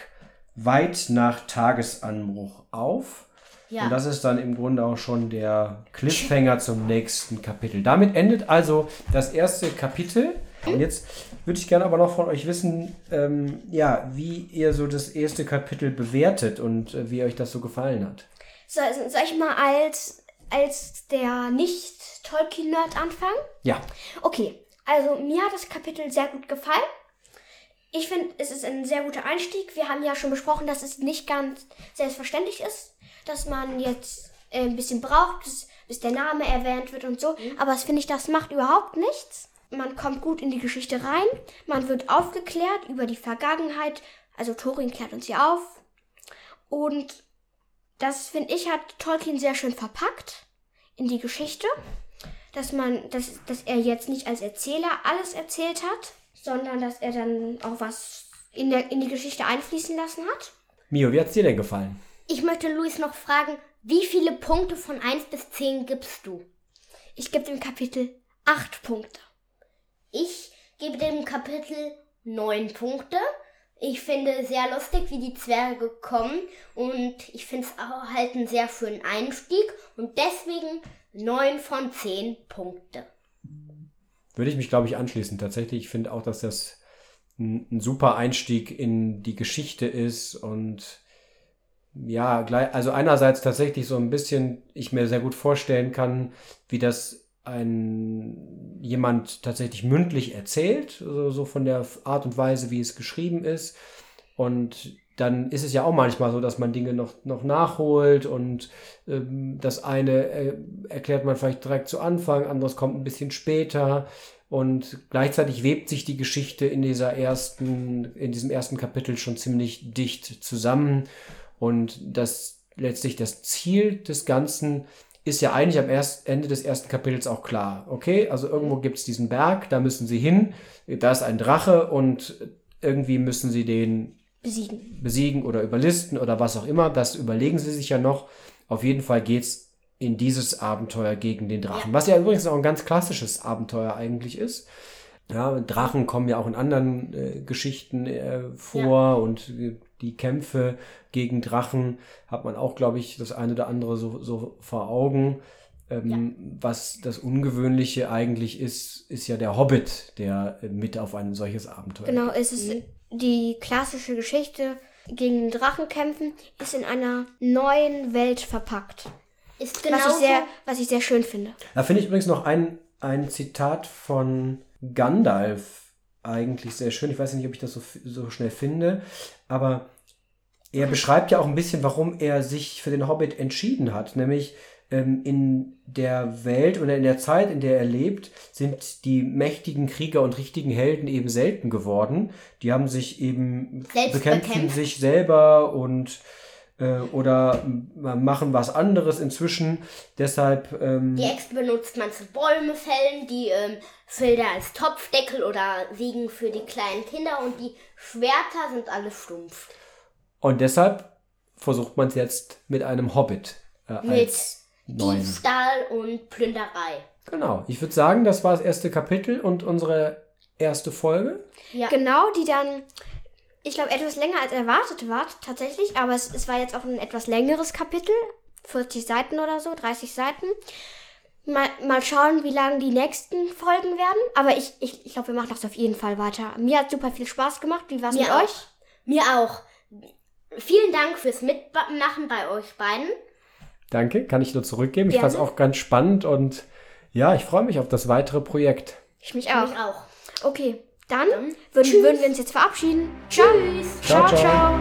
weit nach Tagesanbruch auf. Ja. Und das ist dann im Grunde auch schon der Cliffhanger zum nächsten Kapitel. Damit endet also das erste Kapitel. Und jetzt würde ich gerne aber noch von euch wissen, ähm, ja, wie ihr so das erste Kapitel bewertet und äh, wie euch das so gefallen hat. So, soll ich mal als, als der Nicht-Tolkien-Nerd anfangen? Ja. Okay, also mir hat das Kapitel sehr gut gefallen. Ich finde, es ist ein sehr guter Einstieg. Wir haben ja schon besprochen, dass es nicht ganz selbstverständlich ist, dass man jetzt äh, ein bisschen braucht, bis, bis der Name erwähnt wird und so. Mhm. Aber das finde ich, das macht überhaupt nichts man kommt gut in die Geschichte rein, man wird aufgeklärt über die Vergangenheit, also Thorin klärt uns hier auf. Und das finde ich hat Tolkien sehr schön verpackt in die Geschichte, dass man, dass, dass er jetzt nicht als Erzähler alles erzählt hat, sondern dass er dann auch was in, der, in die Geschichte einfließen lassen hat. Mio, wie hat es dir denn gefallen? Ich möchte Luis noch fragen, wie viele Punkte von 1 bis 10 gibst du? Ich gebe dem Kapitel 8 Punkte. Ich gebe dem Kapitel neun Punkte. Ich finde sehr lustig, wie die Zwerge kommen und ich finde es auch halt ein sehr schönen Einstieg und deswegen neun von zehn Punkte. Würde ich mich, glaube ich, anschließen. Tatsächlich, ich finde auch, dass das ein, ein super Einstieg in die Geschichte ist und ja, also einerseits tatsächlich so ein bisschen, ich mir sehr gut vorstellen kann, wie das ein jemand tatsächlich mündlich erzählt, so, so von der Art und Weise, wie es geschrieben ist. Und dann ist es ja auch manchmal so, dass man Dinge noch, noch nachholt und ähm, das eine äh, erklärt man vielleicht direkt zu Anfang, anderes kommt ein bisschen später. Und gleichzeitig webt sich die Geschichte in dieser ersten, in diesem ersten Kapitel schon ziemlich dicht zusammen. Und das letztlich das Ziel des Ganzen ist ja eigentlich am erst, Ende des ersten Kapitels auch klar. Okay, also irgendwo gibt es diesen Berg, da müssen sie hin, da ist ein Drache und irgendwie müssen sie den Besiegen. besiegen oder überlisten oder was auch immer. Das überlegen sie sich ja noch. Auf jeden Fall geht's in dieses Abenteuer gegen den Drachen. Was ja übrigens auch ein ganz klassisches Abenteuer eigentlich ist. Ja, Drachen kommen ja auch in anderen äh, Geschichten äh, vor und äh, die Kämpfe gegen Drachen hat man auch, glaube ich, das eine oder andere so, so vor Augen. Ähm, Was das Ungewöhnliche eigentlich ist, ist ja der Hobbit, der äh, mit auf ein solches Abenteuer Genau, es ist die klassische Geschichte gegen den Drachen kämpfen, ist in einer neuen Welt verpackt. Ist Was ich, sehr, was ich sehr schön finde. Da finde ich übrigens noch ein, ein Zitat von Gandalf eigentlich sehr schön. Ich weiß nicht, ob ich das so, so schnell finde, aber er beschreibt ja auch ein bisschen, warum er sich für den Hobbit entschieden hat. Nämlich ähm, in der Welt oder in der Zeit, in der er lebt, sind die mächtigen Krieger und richtigen Helden eben selten geworden. Die haben sich eben Selbst bekämpfen bekämpft. sich selber und oder m- machen was anderes inzwischen. Deshalb ähm, Die Äxte benutzt man zu Bäume fällen, die ähm, Felder als Topfdeckel oder Siegen für die kleinen Kinder und die Schwerter sind alle stumpf. Und deshalb versucht man es jetzt mit einem Hobbit äh, Mit neuen. Diebstahl und Plünderei. Genau. Ich würde sagen, das war das erste Kapitel und unsere erste Folge. Ja. Genau, die dann, ich glaube, etwas länger als erwartet war, tatsächlich. Aber es, es war jetzt auch ein etwas längeres Kapitel. 40 Seiten oder so, 30 Seiten. Mal, mal schauen, wie lang die nächsten Folgen werden. Aber ich, ich, ich glaube, wir machen das auf jeden Fall weiter. Mir hat super viel Spaß gemacht. Wie war es Mir mit auch. euch? Mir auch. Vielen Dank fürs Mitmachen bei euch beiden. Danke, kann ich nur zurückgeben. Ich Gerne. fand es auch ganz spannend und ja, ich freue mich auf das weitere Projekt. Ich mich auch. Mich auch. Okay, dann Dann würden, würden wir uns jetzt verabschieden. Tschüss. Ciao. ciao. ciao.